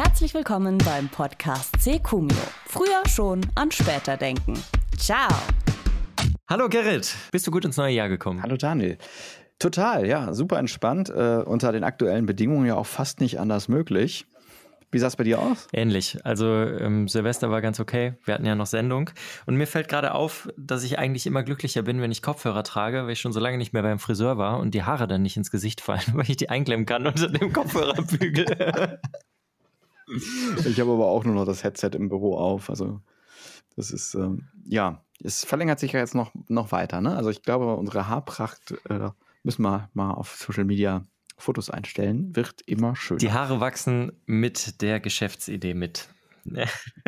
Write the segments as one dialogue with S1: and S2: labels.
S1: Herzlich willkommen beim Podcast C-Cumio. Früher schon, an später denken. Ciao.
S2: Hallo Gerrit, bist du gut ins neue Jahr gekommen?
S3: Hallo Daniel. Total, ja, super entspannt. Äh, unter den aktuellen Bedingungen ja auch fast nicht anders möglich. Wie sah es bei dir aus?
S2: Ähnlich. Also ähm, Silvester war ganz okay. Wir hatten ja noch Sendung. Und mir fällt gerade auf, dass ich eigentlich immer glücklicher bin, wenn ich Kopfhörer trage, weil ich schon so lange nicht mehr beim Friseur war und die Haare dann nicht ins Gesicht fallen, weil ich die einklemmen kann unter dem Kopfhörerbügel.
S3: ich habe aber auch nur noch das Headset im Büro auf. Also das ist, ähm, ja, es verlängert sich ja jetzt noch, noch weiter. Ne? Also ich glaube, unsere Haarpracht äh, müssen wir mal auf Social Media Fotos einstellen, wird immer schöner.
S2: Die Haare wachsen mit der Geschäftsidee mit.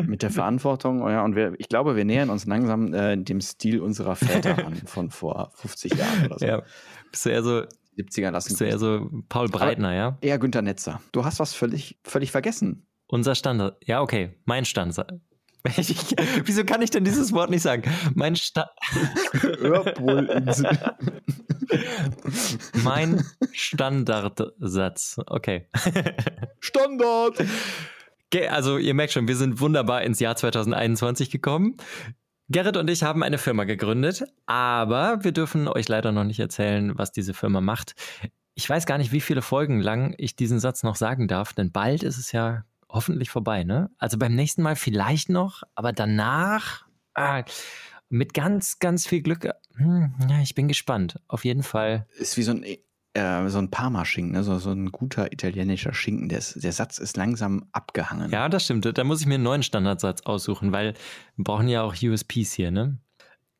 S3: mit der Verantwortung, ja, und wir, ich glaube, wir nähern uns langsam äh, dem Stil unserer Väter an, von vor 50 Jahren oder so. Ja,
S2: bist du eher so
S3: 70er lassen.
S2: Bist du eher so Paul Breitner, ja?
S3: Eher Günter Netzer. Du hast was völlig, völlig vergessen.
S2: Unser Standard. Ja, okay. Mein Standard. Ich, wieso kann ich denn dieses Wort nicht sagen? Mein Sta Mein Standardsatz. Okay.
S3: Standard!
S2: Also, ihr merkt schon, wir sind wunderbar ins Jahr 2021 gekommen. Gerrit und ich haben eine Firma gegründet, aber wir dürfen euch leider noch nicht erzählen, was diese Firma macht. Ich weiß gar nicht, wie viele Folgen lang ich diesen Satz noch sagen darf, denn bald ist es ja hoffentlich vorbei, ne? Also beim nächsten Mal vielleicht noch, aber danach ah, mit ganz, ganz viel Glück. Hm, ja, ich bin gespannt. Auf jeden Fall.
S3: Ist wie so ein äh, so ein Parmaschinken, ne? so, so ein guter italienischer Schinken. Der, der Satz ist langsam abgehangen.
S2: Ja, das stimmt. Da muss ich mir einen neuen Standardsatz aussuchen, weil wir brauchen ja auch USPs hier, ne?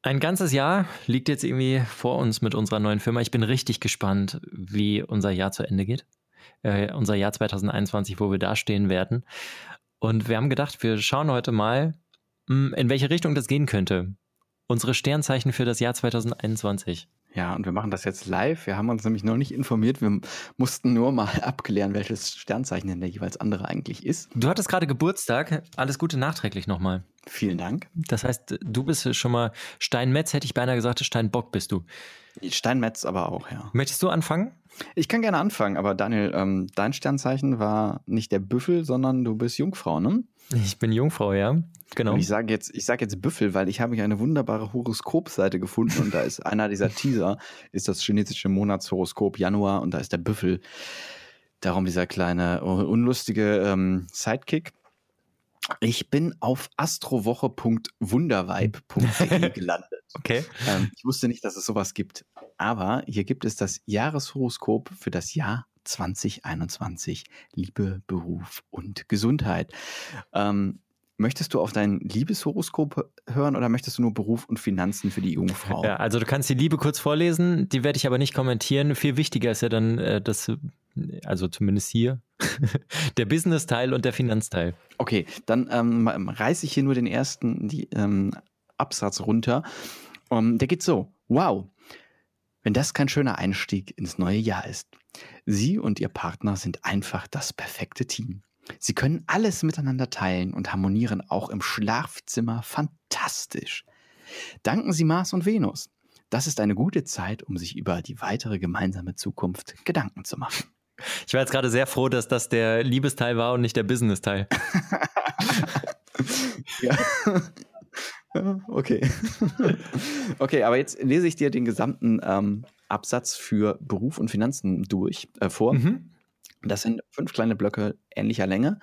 S2: Ein ganzes Jahr liegt jetzt irgendwie vor uns mit unserer neuen Firma. Ich bin richtig gespannt, wie unser Jahr zu Ende geht äh, unser Jahr 2021, wo wir da stehen werden. Und wir haben gedacht, wir schauen heute mal, hm, in welche Richtung das gehen könnte. Unsere Sternzeichen für das Jahr 2021.
S3: Ja, und wir machen das jetzt live. Wir haben uns nämlich noch nicht informiert. Wir mussten nur mal abklären, welches Sternzeichen denn der jeweils andere eigentlich ist.
S2: Du hattest gerade Geburtstag. Alles Gute nachträglich nochmal.
S3: Vielen Dank.
S2: Das heißt, du bist schon mal Steinmetz, hätte ich beinahe gesagt, Steinbock bist du.
S3: Steinmetz aber auch, ja.
S2: Möchtest du anfangen?
S3: Ich kann gerne anfangen, aber Daniel, ähm, dein Sternzeichen war nicht der Büffel, sondern du bist Jungfrau, ne?
S2: Ich bin Jungfrau, ja. Genau.
S3: Und ich sage jetzt, ich sage jetzt Büffel, weil ich habe hier eine wunderbare Horoskopseite gefunden und da ist einer dieser Teaser, ist das chinesische Monatshoroskop Januar und da ist der Büffel. Darum dieser kleine unlustige ähm, Sidekick. Ich bin auf astrowoche.wundervibe.de gelandet.
S2: Okay.
S3: Ähm, ich wusste nicht, dass es sowas gibt. Aber hier gibt es das Jahreshoroskop für das Jahr 2021. Liebe, Beruf und Gesundheit. Ähm, Möchtest du auf dein Liebeshoroskop hören oder möchtest du nur Beruf und Finanzen für die Jungfrau?
S2: Ja, also du kannst die Liebe kurz vorlesen, die werde ich aber nicht kommentieren. Viel wichtiger ist ja dann äh, das, also zumindest hier, der Business-Teil und der Finanzteil.
S3: Okay, dann ähm, reiße ich hier nur den ersten die, ähm, Absatz runter. Um, der geht so: Wow, wenn das kein schöner Einstieg ins neue Jahr ist. Sie und Ihr Partner sind einfach das perfekte Team. Sie können alles miteinander teilen und harmonieren auch im Schlafzimmer fantastisch. Danken Sie Mars und Venus. Das ist eine gute Zeit, um sich über die weitere gemeinsame Zukunft Gedanken zu machen.
S2: Ich war jetzt gerade sehr froh, dass das der Liebesteil war und nicht der Business-Teil.
S3: ja. Okay. okay, aber jetzt lese ich dir den gesamten ähm, Absatz für Beruf und Finanzen durch äh, vor. Mhm. Das sind fünf kleine Blöcke ähnlicher Länge.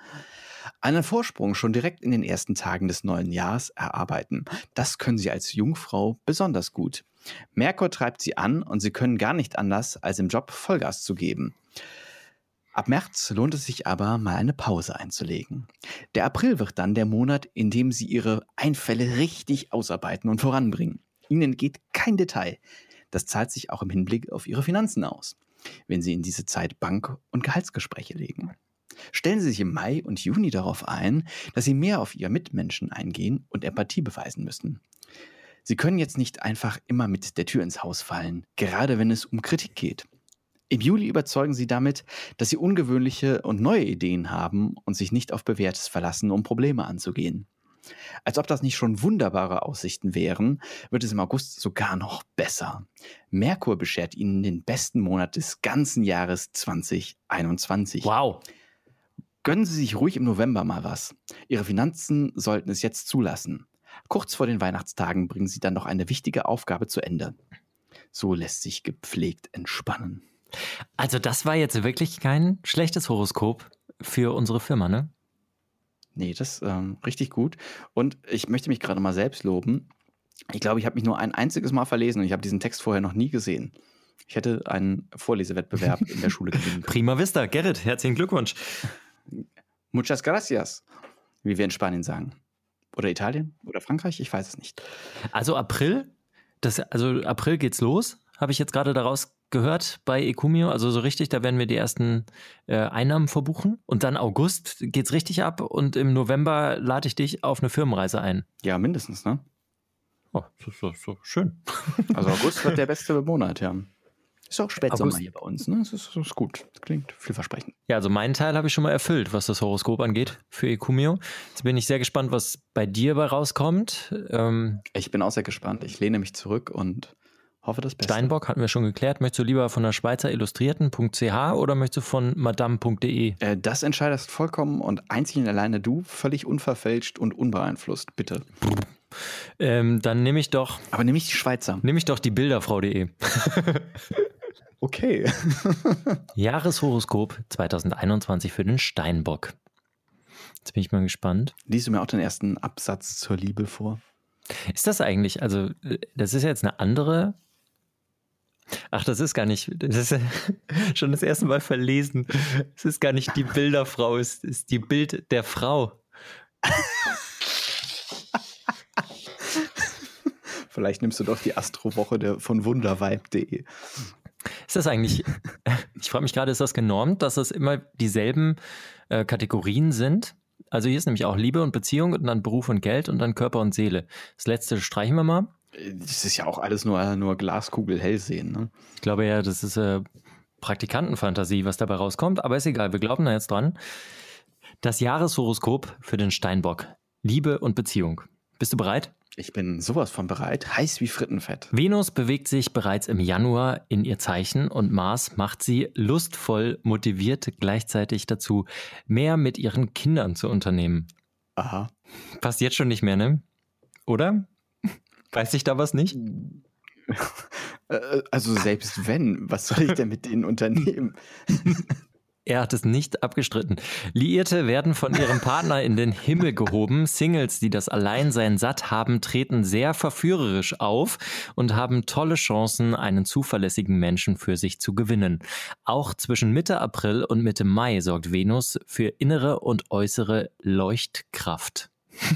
S3: Einen Vorsprung schon direkt in den ersten Tagen des neuen Jahres erarbeiten. Das können Sie als Jungfrau besonders gut. Merkur treibt Sie an und Sie können gar nicht anders, als im Job Vollgas zu geben. Ab März lohnt es sich aber, mal eine Pause einzulegen. Der April wird dann der Monat, in dem Sie Ihre Einfälle richtig ausarbeiten und voranbringen. Ihnen geht kein Detail. Das zahlt sich auch im Hinblick auf Ihre Finanzen aus wenn Sie in diese Zeit Bank- und Gehaltsgespräche legen. Stellen Sie sich im Mai und Juni darauf ein, dass Sie mehr auf Ihre Mitmenschen eingehen und Empathie beweisen müssen. Sie können jetzt nicht einfach immer mit der Tür ins Haus fallen, gerade wenn es um Kritik geht. Im Juli überzeugen Sie damit, dass Sie ungewöhnliche und neue Ideen haben und sich nicht auf Bewährtes verlassen, um Probleme anzugehen. Als ob das nicht schon wunderbare Aussichten wären, wird es im August sogar noch besser. Merkur beschert Ihnen den besten Monat des ganzen Jahres 2021.
S2: Wow.
S3: Gönnen Sie sich ruhig im November mal was. Ihre Finanzen sollten es jetzt zulassen. Kurz vor den Weihnachtstagen bringen Sie dann noch eine wichtige Aufgabe zu Ende. So lässt sich gepflegt entspannen.
S2: Also das war jetzt wirklich kein schlechtes Horoskop für unsere Firma, ne?
S3: Nee, das ist ähm, richtig gut. Und ich möchte mich gerade mal selbst loben. Ich glaube, ich habe mich nur ein einziges Mal verlesen und ich habe diesen Text vorher noch nie gesehen. Ich hätte einen Vorlesewettbewerb in der Schule gewinnen können.
S2: Prima Vista, Gerrit, herzlichen Glückwunsch.
S3: Muchas gracias, wie wir in Spanien sagen. Oder Italien oder Frankreich, ich weiß es nicht.
S2: Also April, das, also April geht's los, habe ich jetzt gerade daraus gehört bei Ecumio. Also so richtig, da werden wir die ersten äh, Einnahmen verbuchen. Und dann August geht's richtig ab und im November lade ich dich auf eine Firmenreise ein.
S3: Ja, mindestens, ne?
S2: Oh, ist so, so schön.
S3: Also August wird der beste Monat, ja. Ist auch Spätsommer hier bei uns, ne? Das ist, ist gut. Das klingt vielversprechend.
S2: Ja, also meinen Teil habe ich schon mal erfüllt, was das Horoskop angeht für Ecumio. Jetzt bin ich sehr gespannt, was bei dir bei rauskommt. Ähm,
S3: ich bin auch sehr gespannt. Ich lehne mich zurück und hoffe das Beste.
S2: Steinbock hatten wir schon geklärt. Möchtest du lieber von der Schweizer Illustrierten.ch oder möchtest du von madame.de?
S3: Äh, das entscheidest vollkommen und einzig und alleine du, völlig unverfälscht und unbeeinflusst, bitte.
S2: Ähm, dann nehme ich doch.
S3: Aber nehme ich die Schweizer.
S2: Nehme ich doch die Bilderfrau.de.
S3: okay.
S2: Jahreshoroskop 2021 für den Steinbock. Jetzt bin ich mal gespannt.
S3: Liest du mir auch den ersten Absatz zur Liebe vor?
S2: Ist das eigentlich, also das ist jetzt eine andere. Ach, das ist gar nicht, das ist schon das erste Mal verlesen. Es ist gar nicht die Bilderfrau, es ist die Bild der Frau.
S3: Vielleicht nimmst du doch die Astrowoche von wundervibe.de.
S2: Ist das eigentlich, ich frage mich gerade, ist das genormt, dass das immer dieselben äh, Kategorien sind? Also hier ist nämlich auch Liebe und Beziehung und dann Beruf und Geld und dann Körper und Seele. Das letzte streichen wir mal.
S3: Das ist ja auch alles nur, nur Glaskugel hell sehen. Ne?
S2: Ich glaube ja, das ist äh, Praktikantenfantasie, was dabei rauskommt, aber ist egal, wir glauben da jetzt dran. Das Jahreshoroskop für den Steinbock. Liebe und Beziehung. Bist du bereit?
S3: Ich bin sowas von bereit, heiß wie Frittenfett.
S2: Venus bewegt sich bereits im Januar in ihr Zeichen und Mars macht sie lustvoll motiviert gleichzeitig dazu, mehr mit ihren Kindern zu unternehmen.
S3: Aha.
S2: Passt jetzt schon nicht mehr, ne? Oder? Weiß ich da was nicht?
S3: Äh, also selbst wenn, was soll ich denn mit denen unternehmen?
S2: Er hat es nicht abgestritten. Liierte werden von ihrem Partner in den Himmel gehoben. Singles, die das Alleinsein satt haben, treten sehr verführerisch auf und haben tolle Chancen, einen zuverlässigen Menschen für sich zu gewinnen. Auch zwischen Mitte April und Mitte Mai sorgt Venus für innere und äußere Leuchtkraft.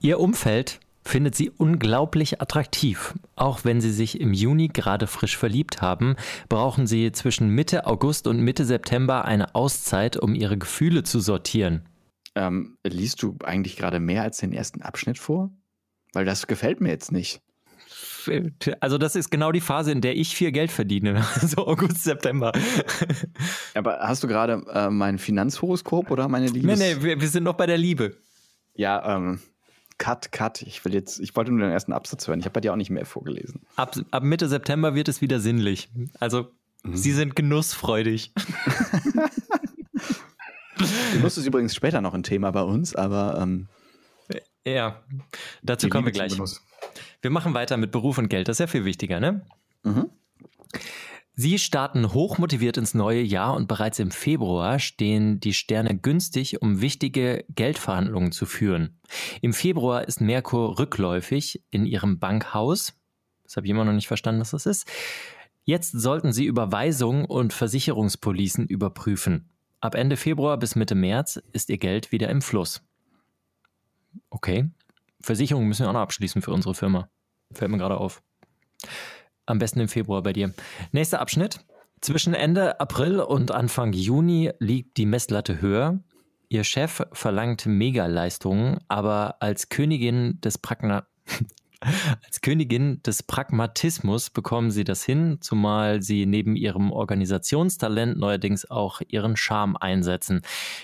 S2: Ihr Umfeld findet sie unglaublich attraktiv. Auch wenn sie sich im Juni gerade frisch verliebt haben, brauchen sie zwischen Mitte August und Mitte September eine Auszeit, um ihre Gefühle zu sortieren.
S3: Ähm, liest du eigentlich gerade mehr als den ersten Abschnitt vor? Weil das gefällt mir jetzt nicht.
S2: Also das ist genau die Phase, in der ich viel Geld verdiene. So August, September.
S3: Aber hast du gerade äh, mein Finanzhoroskop oder meine Liebe?
S2: Nee, nee, wir, wir sind noch bei der Liebe.
S3: Ja, ähm, Cut, cut. Ich will jetzt, ich wollte nur den ersten Absatz hören. Ich habe bei dir auch nicht mehr vorgelesen.
S2: Ab, ab Mitte September wird es wieder sinnlich. Also, mhm. sie sind genussfreudig.
S3: Genuss ist übrigens später noch ein Thema bei uns, aber ähm,
S2: ja, dazu kommen wir gleich. Wir machen weiter mit Beruf und Geld. Das ist ja viel wichtiger, ne? Mhm. Sie starten hochmotiviert ins neue Jahr und bereits im Februar stehen die Sterne günstig, um wichtige Geldverhandlungen zu führen. Im Februar ist Merkur rückläufig in ihrem Bankhaus. Das habe ich immer noch nicht verstanden, was das ist. Jetzt sollten Sie Überweisungen und Versicherungspolicen überprüfen. Ab Ende Februar bis Mitte März ist Ihr Geld wieder im Fluss. Okay. Versicherungen müssen wir auch noch abschließen für unsere Firma. Fällt mir gerade auf. Am besten im Februar bei dir. Nächster Abschnitt. Zwischen Ende April und Anfang Juni liegt die Messlatte höher. Ihr Chef verlangt Megaleistungen, aber als Königin des Pragna Als Königin des Pragmatismus bekommen sie das hin, zumal sie neben ihrem Organisationstalent neuerdings auch ihren Charme einsetzen.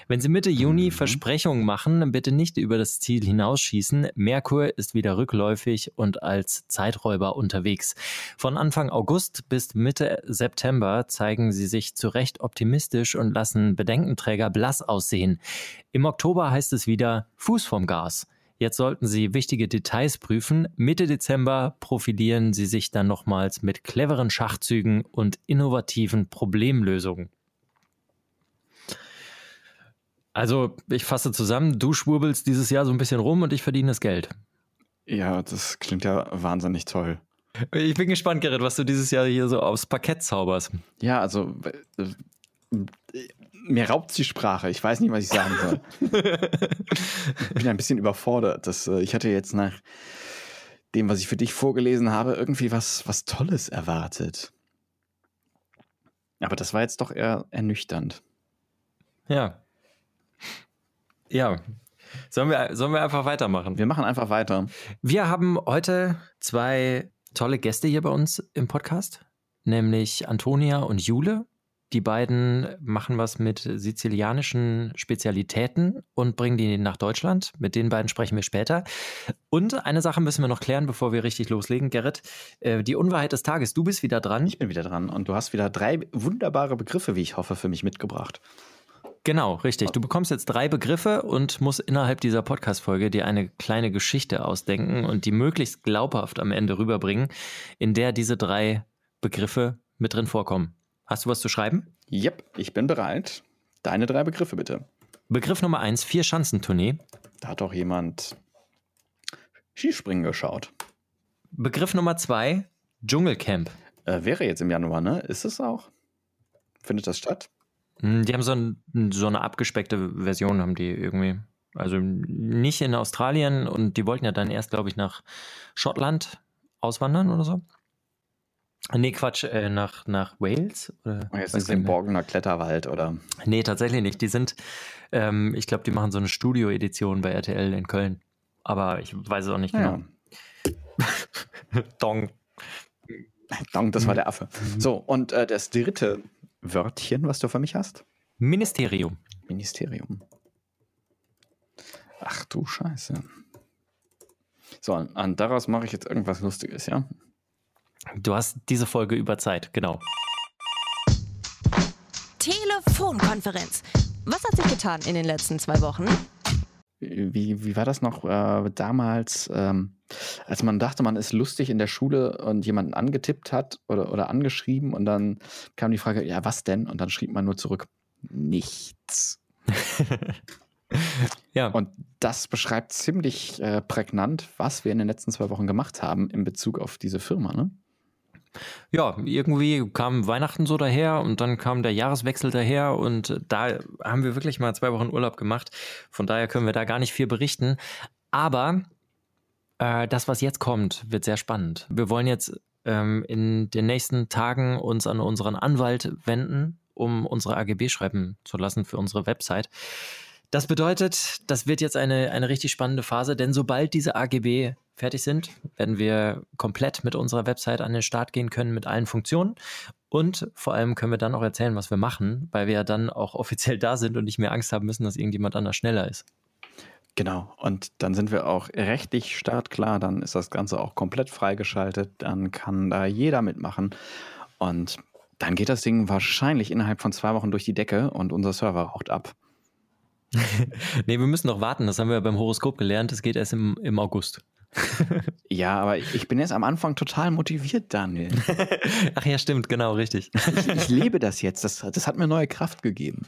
S2: Wenn sie Mitte Juni mhm. Versprechungen machen, bitte nicht über das Ziel hinausschießen. Merkur ist wieder rückläufig und als Zeiträuber unterwegs. Von Anfang August bis Mitte September zeigen sie sich zu Recht optimistisch und lassen Bedenkenträger blass aussehen. Im Oktober heißt es wieder Fuß vom Gas. Jetzt sollten Sie wichtige Details prüfen. Mitte Dezember profilieren Sie sich dann nochmals mit cleveren Schachzügen und innovativen Problemlösungen. Also, ich fasse zusammen, du schwurbelst dieses Jahr so ein bisschen rum und ich verdiene das Geld.
S3: Ja, das klingt ja wahnsinnig toll.
S2: Ich bin gespannt, Gerrit, was du dieses Jahr hier so aufs Parkett zauberst.
S3: Ja, also mir raubt die Sprache. Ich weiß nicht, was ich sagen soll. ich bin ein bisschen überfordert. Das, äh, ich hatte jetzt nach dem, was ich für dich vorgelesen habe, irgendwie was, was Tolles erwartet. Aber das war jetzt doch eher ernüchternd.
S2: Ja. Ja. Sollen wir, sollen wir einfach weitermachen?
S3: Wir machen einfach weiter.
S2: Wir haben heute zwei tolle Gäste hier bei uns im Podcast, nämlich Antonia und Jule. Die beiden machen was mit sizilianischen Spezialitäten und bringen die nach Deutschland. Mit den beiden sprechen wir später. Und eine Sache müssen wir noch klären, bevor wir richtig loslegen. Gerrit, äh, die Unwahrheit des Tages. Du bist wieder dran.
S3: Ich bin wieder dran und du hast wieder drei wunderbare Begriffe, wie ich hoffe, für mich mitgebracht.
S2: Genau, richtig. Du bekommst jetzt drei Begriffe und musst innerhalb dieser Podcast-Folge dir eine kleine Geschichte ausdenken und die möglichst glaubhaft am Ende rüberbringen, in der diese drei Begriffe mit drin vorkommen. Hast du was zu schreiben?
S3: Yep, ich bin bereit. Deine drei Begriffe bitte.
S2: Begriff Nummer eins, Vier-Schanzentournee.
S3: Da hat doch jemand Skispringen geschaut.
S2: Begriff Nummer zwei, Dschungelcamp.
S3: Äh, wäre jetzt im Januar, ne? Ist es auch? Findet das statt?
S2: Hm, die haben so, ein, so eine abgespeckte Version, haben die irgendwie. Also nicht in Australien und die wollten ja dann erst, glaube ich, nach Schottland auswandern oder so. Nee, Quatsch, äh, nach, nach Wales?
S3: Oder oh, jetzt ist es im Borgener Kletterwald, oder?
S2: Nee, tatsächlich nicht. Die sind, ähm, ich glaube, die machen so eine Studio-Edition bei RTL in Köln. Aber ich weiß es auch nicht genau. Ja. Dong.
S3: Dong, das war der Affe. Mhm. So, und äh, das dritte Wörtchen, was du für mich hast?
S2: Ministerium.
S3: Ministerium. Ach du Scheiße. So, und daraus mache ich jetzt irgendwas Lustiges, ja?
S2: Du hast diese Folge über Zeit, genau.
S1: Telefonkonferenz. Was hat sich getan in den letzten zwei Wochen?
S3: Wie, wie war das noch äh, damals, ähm, als man dachte, man ist lustig in der Schule und jemanden angetippt hat oder, oder angeschrieben und dann kam die Frage, ja, was denn? Und dann schrieb man nur zurück, nichts. ja. Und das beschreibt ziemlich äh, prägnant, was wir in den letzten zwei Wochen gemacht haben in Bezug auf diese Firma, ne?
S2: Ja, irgendwie kam Weihnachten so daher und dann kam der Jahreswechsel daher und da haben wir wirklich mal zwei Wochen Urlaub gemacht. Von daher können wir da gar nicht viel berichten. Aber äh, das, was jetzt kommt, wird sehr spannend. Wir wollen jetzt ähm, in den nächsten Tagen uns an unseren Anwalt wenden, um unsere AGB schreiben zu lassen für unsere Website. Das bedeutet, das wird jetzt eine, eine richtig spannende Phase, denn sobald diese AGB fertig sind, werden wir komplett mit unserer Website an den Start gehen können mit allen Funktionen. Und vor allem können wir dann auch erzählen, was wir machen, weil wir ja dann auch offiziell da sind und nicht mehr Angst haben müssen, dass irgendjemand anders schneller ist.
S3: Genau, und dann sind wir auch rechtlich startklar, dann ist das Ganze auch komplett freigeschaltet, dann kann da jeder mitmachen und dann geht das Ding wahrscheinlich innerhalb von zwei Wochen durch die Decke und unser Server raucht ab.
S2: nee, wir müssen noch warten. Das haben wir beim Horoskop gelernt. Das geht erst im, im August.
S3: Ja, aber ich bin jetzt am Anfang total motiviert, Daniel.
S2: Ach ja, stimmt, genau, richtig.
S3: Ich, ich lebe das jetzt. Das, das hat mir neue Kraft gegeben.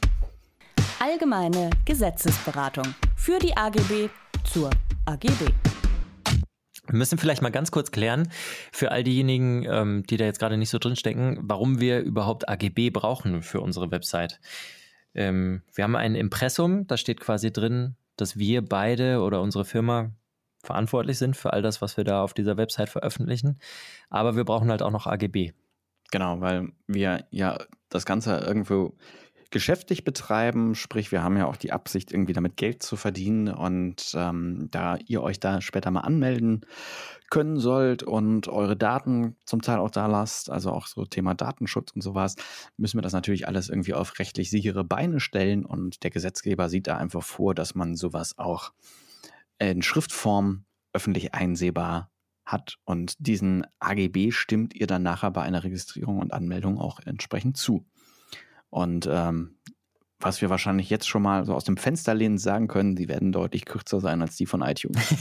S1: Allgemeine Gesetzesberatung für die AGB zur AGB.
S2: Wir müssen vielleicht mal ganz kurz klären, für all diejenigen, ähm, die da jetzt gerade nicht so drinstecken, warum wir überhaupt AGB brauchen für unsere Website. Ähm, wir haben ein Impressum, da steht quasi drin, dass wir beide oder unsere Firma verantwortlich sind für all das, was wir da auf dieser Website veröffentlichen. Aber wir brauchen halt auch noch AGB.
S3: Genau, weil wir ja das Ganze irgendwo geschäftlich betreiben, sprich, wir haben ja auch die Absicht, irgendwie damit Geld zu verdienen und ähm, da ihr euch da später mal anmelden können sollt und eure Daten zum Teil auch da lasst, also auch so Thema Datenschutz und sowas, müssen wir das natürlich alles irgendwie auf rechtlich sichere Beine stellen und der Gesetzgeber sieht da einfach vor, dass man sowas auch in Schriftform öffentlich einsehbar hat und diesen AGB stimmt ihr dann nachher bei einer Registrierung und Anmeldung auch entsprechend zu. Und ähm, was wir wahrscheinlich jetzt schon mal so aus dem Fenster lehnen sagen können, die werden deutlich kürzer sein als die von iTunes.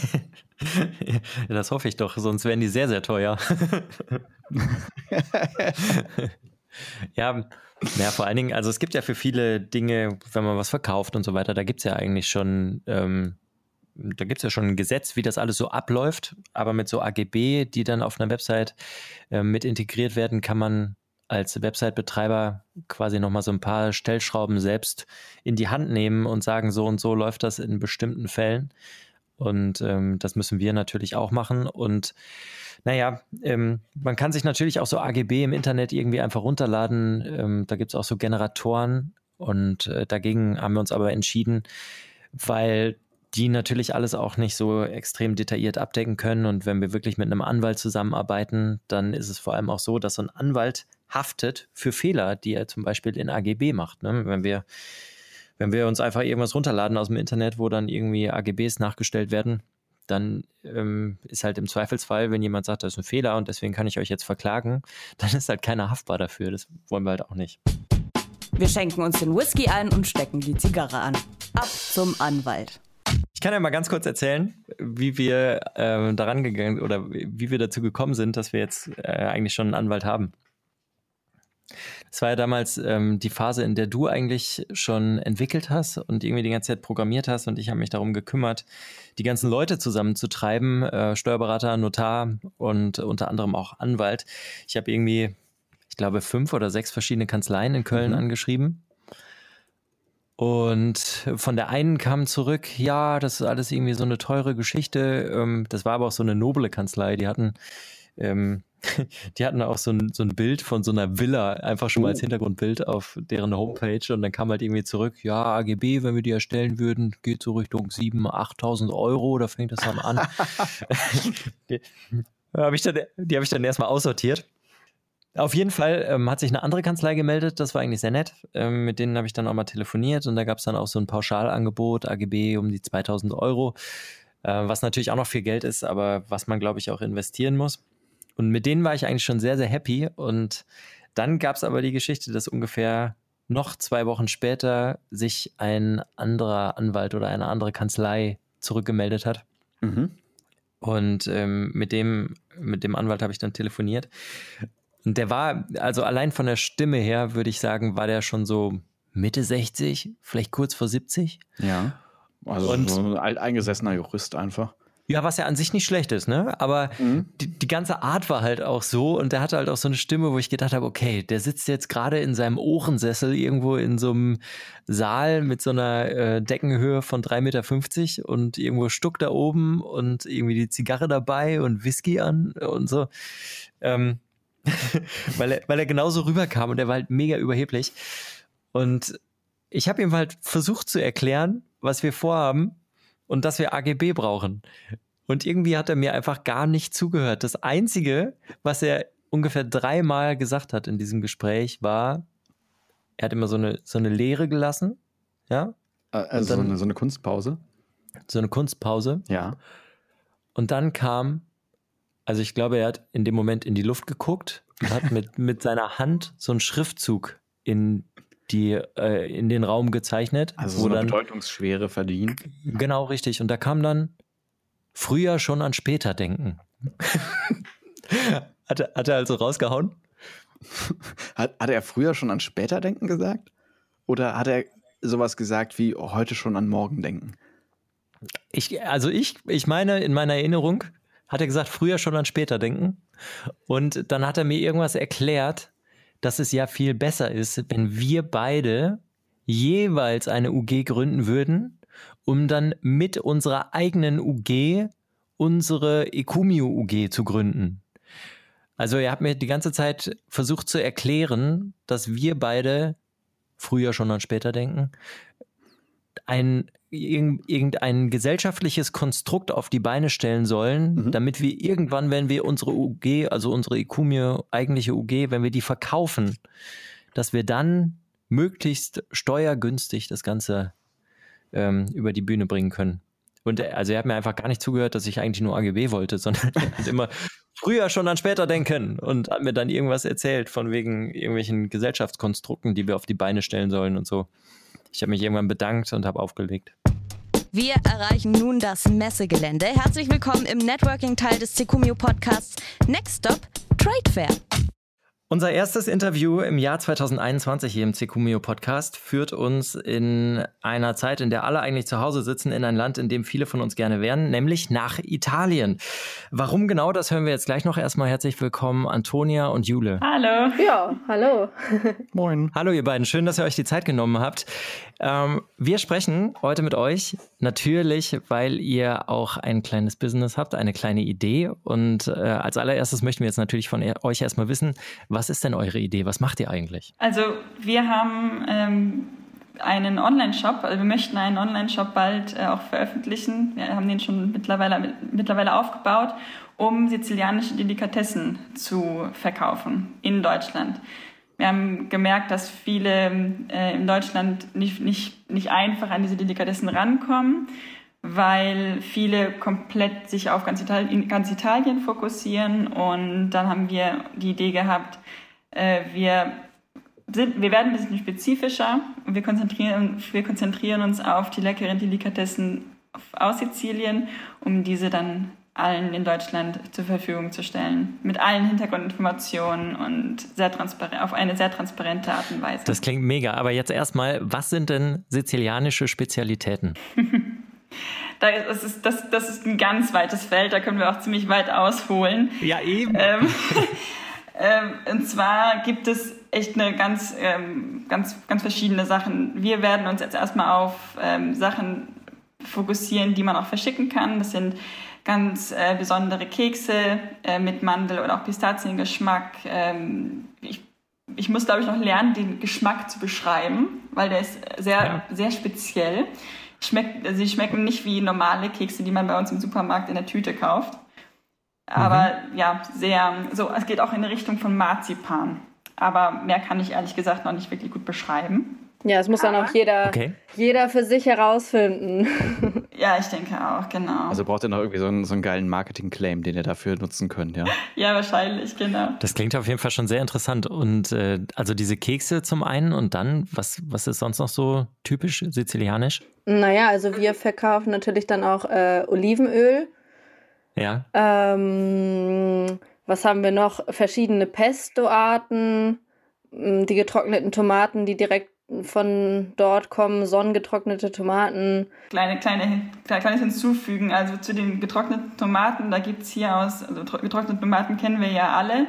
S2: das hoffe ich doch, sonst wären die sehr, sehr teuer. ja, ja, vor allen Dingen, also es gibt ja für viele Dinge, wenn man was verkauft und so weiter, da gibt es ja eigentlich schon, ähm, da gibt es ja schon ein Gesetz, wie das alles so abläuft, aber mit so AGB, die dann auf einer Website äh, mit integriert werden, kann man als Website-Betreiber quasi nochmal so ein paar Stellschrauben selbst in die Hand nehmen und sagen, so und so läuft das in bestimmten Fällen. Und ähm, das müssen wir natürlich auch machen. Und naja, ähm, man kann sich natürlich auch so AGB im Internet irgendwie einfach runterladen. Ähm, da gibt es auch so Generatoren. Und äh, dagegen haben wir uns aber entschieden, weil die natürlich alles auch nicht so extrem detailliert abdecken können. Und wenn wir wirklich mit einem Anwalt zusammenarbeiten, dann ist es vor allem auch so, dass so ein Anwalt haftet für Fehler, die er zum Beispiel in AGB macht. Ne? Wenn wir wenn wir uns einfach irgendwas runterladen aus dem Internet, wo dann irgendwie AGBs nachgestellt werden, dann ähm, ist halt im Zweifelsfall, wenn jemand sagt, das ist ein Fehler und deswegen kann ich euch jetzt verklagen, dann ist halt keiner haftbar dafür. Das wollen wir halt auch nicht.
S1: Wir schenken uns den Whisky ein und stecken die Zigarre an. Ab zum Anwalt.
S2: Ich kann ja mal ganz kurz erzählen, wie wir äh, daran gegangen oder wie wir dazu gekommen sind, dass wir jetzt äh, eigentlich schon einen Anwalt haben. Das war ja damals ähm, die Phase, in der du eigentlich schon entwickelt hast und irgendwie die ganze Zeit programmiert hast und ich habe mich darum gekümmert, die ganzen Leute zusammenzutreiben, äh, Steuerberater, Notar und unter anderem auch Anwalt. Ich habe irgendwie, ich glaube, fünf oder sechs verschiedene Kanzleien in Köln mhm. angeschrieben. Und von der einen kam zurück, ja, das ist alles irgendwie so eine teure Geschichte. Ähm, das war aber auch so eine noble Kanzlei. Die hatten ähm, die hatten auch so ein, so ein Bild von so einer Villa, einfach schon mal als oh. Hintergrundbild auf deren Homepage und dann kam halt irgendwie zurück, ja, AGB, wenn wir die erstellen würden, geht so Richtung 7.000, 8.000 Euro, da fängt das dann an. die habe ich dann, die habe ich dann erstmal aussortiert. Auf jeden Fall ähm, hat sich eine andere Kanzlei gemeldet, das war eigentlich sehr nett. Ähm, mit denen habe ich dann auch mal telefoniert und da gab es dann auch so ein Pauschalangebot, AGB um die 2000 Euro, äh, was natürlich auch noch viel Geld ist, aber was man, glaube ich, auch investieren muss. Und mit denen war ich eigentlich schon sehr, sehr happy. Und dann gab es aber die Geschichte, dass ungefähr noch zwei Wochen später sich ein anderer Anwalt oder eine andere Kanzlei zurückgemeldet hat. Mhm. Und ähm, mit, dem, mit dem Anwalt habe ich dann telefoniert. Und der war, also allein von der Stimme her, würde ich sagen, war der schon so Mitte 60, vielleicht kurz vor 70.
S3: Ja. Also und, so ein alteingesessener Jurist einfach.
S2: Ja, was ja an sich nicht schlecht ist, ne? Aber mhm. die, die, ganze Art war halt auch so und der hatte halt auch so eine Stimme, wo ich gedacht habe, okay, der sitzt jetzt gerade in seinem Ohrensessel irgendwo in so einem Saal mit so einer äh, Deckenhöhe von 3,50 Meter und irgendwo Stuck da oben und irgendwie die Zigarre dabei und Whisky an und so. Ähm, weil, er, weil er genauso rüberkam und er war halt mega überheblich. Und ich habe ihm halt versucht zu erklären, was wir vorhaben und dass wir AGB brauchen. Und irgendwie hat er mir einfach gar nicht zugehört. Das Einzige, was er ungefähr dreimal gesagt hat in diesem Gespräch, war, er hat immer so eine, so eine Lehre gelassen. Ja.
S3: Äh, also dann, so, eine, so eine Kunstpause.
S2: So eine Kunstpause.
S3: Ja.
S2: Und dann kam, also ich glaube, er hat in dem Moment in die Luft geguckt und hat mit, mit seiner Hand so einen Schriftzug in die äh, in den Raum gezeichnet.
S3: Also so eine dann, Bedeutungsschwere verdienen.
S2: Genau, richtig. Und da kam dann früher schon an später denken. hat, er, hat er also rausgehauen?
S3: Hat, hat er früher schon an später denken gesagt? Oder hat er sowas gesagt wie heute schon an morgen denken?
S2: Ich, also ich, ich meine, in meiner Erinnerung hat er gesagt, früher schon an später denken. Und dann hat er mir irgendwas erklärt, dass es ja viel besser ist, wenn wir beide jeweils eine UG gründen würden, um dann mit unserer eigenen UG unsere Ecumio UG zu gründen. Also er hat mir die ganze Zeit versucht zu erklären, dass wir beide früher schon an später denken, ein irgendein gesellschaftliches Konstrukt auf die Beine stellen sollen, mhm. damit wir irgendwann, wenn wir unsere UG, also unsere Ikumie, eigentliche UG, wenn wir die verkaufen, dass wir dann möglichst steuergünstig das Ganze ähm, über die Bühne bringen können. Und äh, also er hat mir einfach gar nicht zugehört, dass ich eigentlich nur AGB wollte, sondern er hat immer früher schon an später denken und hat mir dann irgendwas erzählt von wegen irgendwelchen Gesellschaftskonstrukten, die wir auf die Beine stellen sollen und so. Ich habe mich irgendwann bedankt und habe aufgelegt.
S1: Wir erreichen nun das Messegelände. Herzlich willkommen im Networking-Teil des Secumio Podcasts. Next Stop, Trade Fair.
S2: Unser erstes Interview im Jahr 2021 hier im Cecumio Podcast führt uns in einer Zeit, in der alle eigentlich zu Hause sitzen, in ein Land, in dem viele von uns gerne wären, nämlich nach Italien. Warum genau, das hören wir jetzt gleich noch. Erstmal herzlich willkommen Antonia und Jule.
S4: Hallo.
S5: Ja, hallo.
S2: Moin. Hallo ihr beiden, schön, dass ihr euch die Zeit genommen habt. Ähm, wir sprechen heute mit euch natürlich, weil ihr auch ein kleines Business habt, eine kleine Idee. Und äh, als allererstes möchten wir jetzt natürlich von euch erstmal wissen, was was ist denn eure Idee? Was macht ihr eigentlich?
S4: Also wir haben ähm, einen Online-Shop, also wir möchten einen Online-Shop bald äh, auch veröffentlichen. Wir haben den schon mittlerweile, mittlerweile aufgebaut, um sizilianische Delikatessen zu verkaufen in Deutschland. Wir haben gemerkt, dass viele äh, in Deutschland nicht, nicht, nicht einfach an diese Delikatessen rankommen, weil viele komplett sich auf ganz Italien, ganz Italien fokussieren. Und dann haben wir die Idee gehabt, äh, wir, sind, wir werden ein bisschen spezifischer wir konzentrieren, wir konzentrieren uns auf die leckeren Delikatessen aus Sizilien, um diese dann allen in Deutschland zur Verfügung zu stellen. Mit allen Hintergrundinformationen und sehr transparent, auf eine sehr transparente Art und Weise.
S2: Das klingt mega. Aber jetzt erstmal, was sind denn sizilianische Spezialitäten?
S4: das, ist, das, das ist ein ganz weites Feld, da können wir auch ziemlich weit ausholen.
S2: Ja, eben. Ähm,
S4: Ähm, und zwar gibt es echt eine ganz, ähm, ganz, ganz verschiedene Sachen. Wir werden uns jetzt erstmal auf ähm, Sachen fokussieren, die man auch verschicken kann. Das sind ganz äh, besondere Kekse äh, mit Mandel oder auch Pistaziengeschmack. Ähm, ich, ich muss, glaube ich, noch lernen, den Geschmack zu beschreiben, weil der ist sehr, ja. sehr speziell. Schmeckt, sie schmecken nicht wie normale Kekse, die man bei uns im Supermarkt in der Tüte kauft. Aber mhm. ja, sehr, so, es geht auch in die Richtung von Marzipan. Aber mehr kann ich ehrlich gesagt noch nicht wirklich gut beschreiben.
S5: Ja, es muss dann auch jeder, okay. jeder für sich herausfinden.
S4: ja, ich denke auch, genau.
S3: Also braucht ihr noch irgendwie so einen, so einen geilen Marketing-Claim, den ihr dafür nutzen könnt, ja?
S4: ja, wahrscheinlich, genau.
S2: Das klingt auf jeden Fall schon sehr interessant. Und äh, also diese Kekse zum einen und dann, was, was ist sonst noch so typisch sizilianisch?
S5: Naja, also wir verkaufen natürlich dann auch äh, Olivenöl
S2: ja.
S5: Ähm, was haben wir noch? Verschiedene Pesto-Arten, die getrockneten Tomaten, die direkt von dort kommen, sonnengetrocknete Tomaten.
S4: Kleine, kleine, kleines hinzufügen, also zu den getrockneten Tomaten, da gibt es hier aus, also getrocknete Tomaten kennen wir ja alle,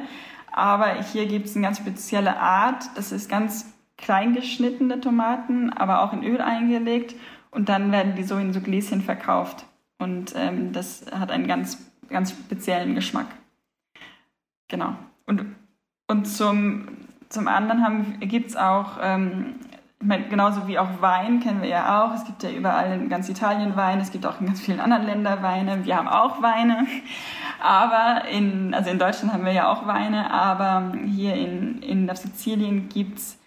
S4: aber hier gibt es eine ganz spezielle Art, das ist ganz klein geschnittene Tomaten, aber auch in Öl eingelegt und dann werden die so in so Gläschen verkauft. Und ähm, das hat einen ganz, ganz speziellen Geschmack. Genau. Und, und zum, zum anderen gibt es auch, ähm, genauso wie auch Wein kennen wir ja auch. Es gibt ja überall in ganz Italien Wein, es gibt auch in ganz vielen anderen Ländern Weine. Wir haben auch Weine. Aber in, also in Deutschland haben wir ja auch Weine, aber hier in, in auf Sizilien gibt es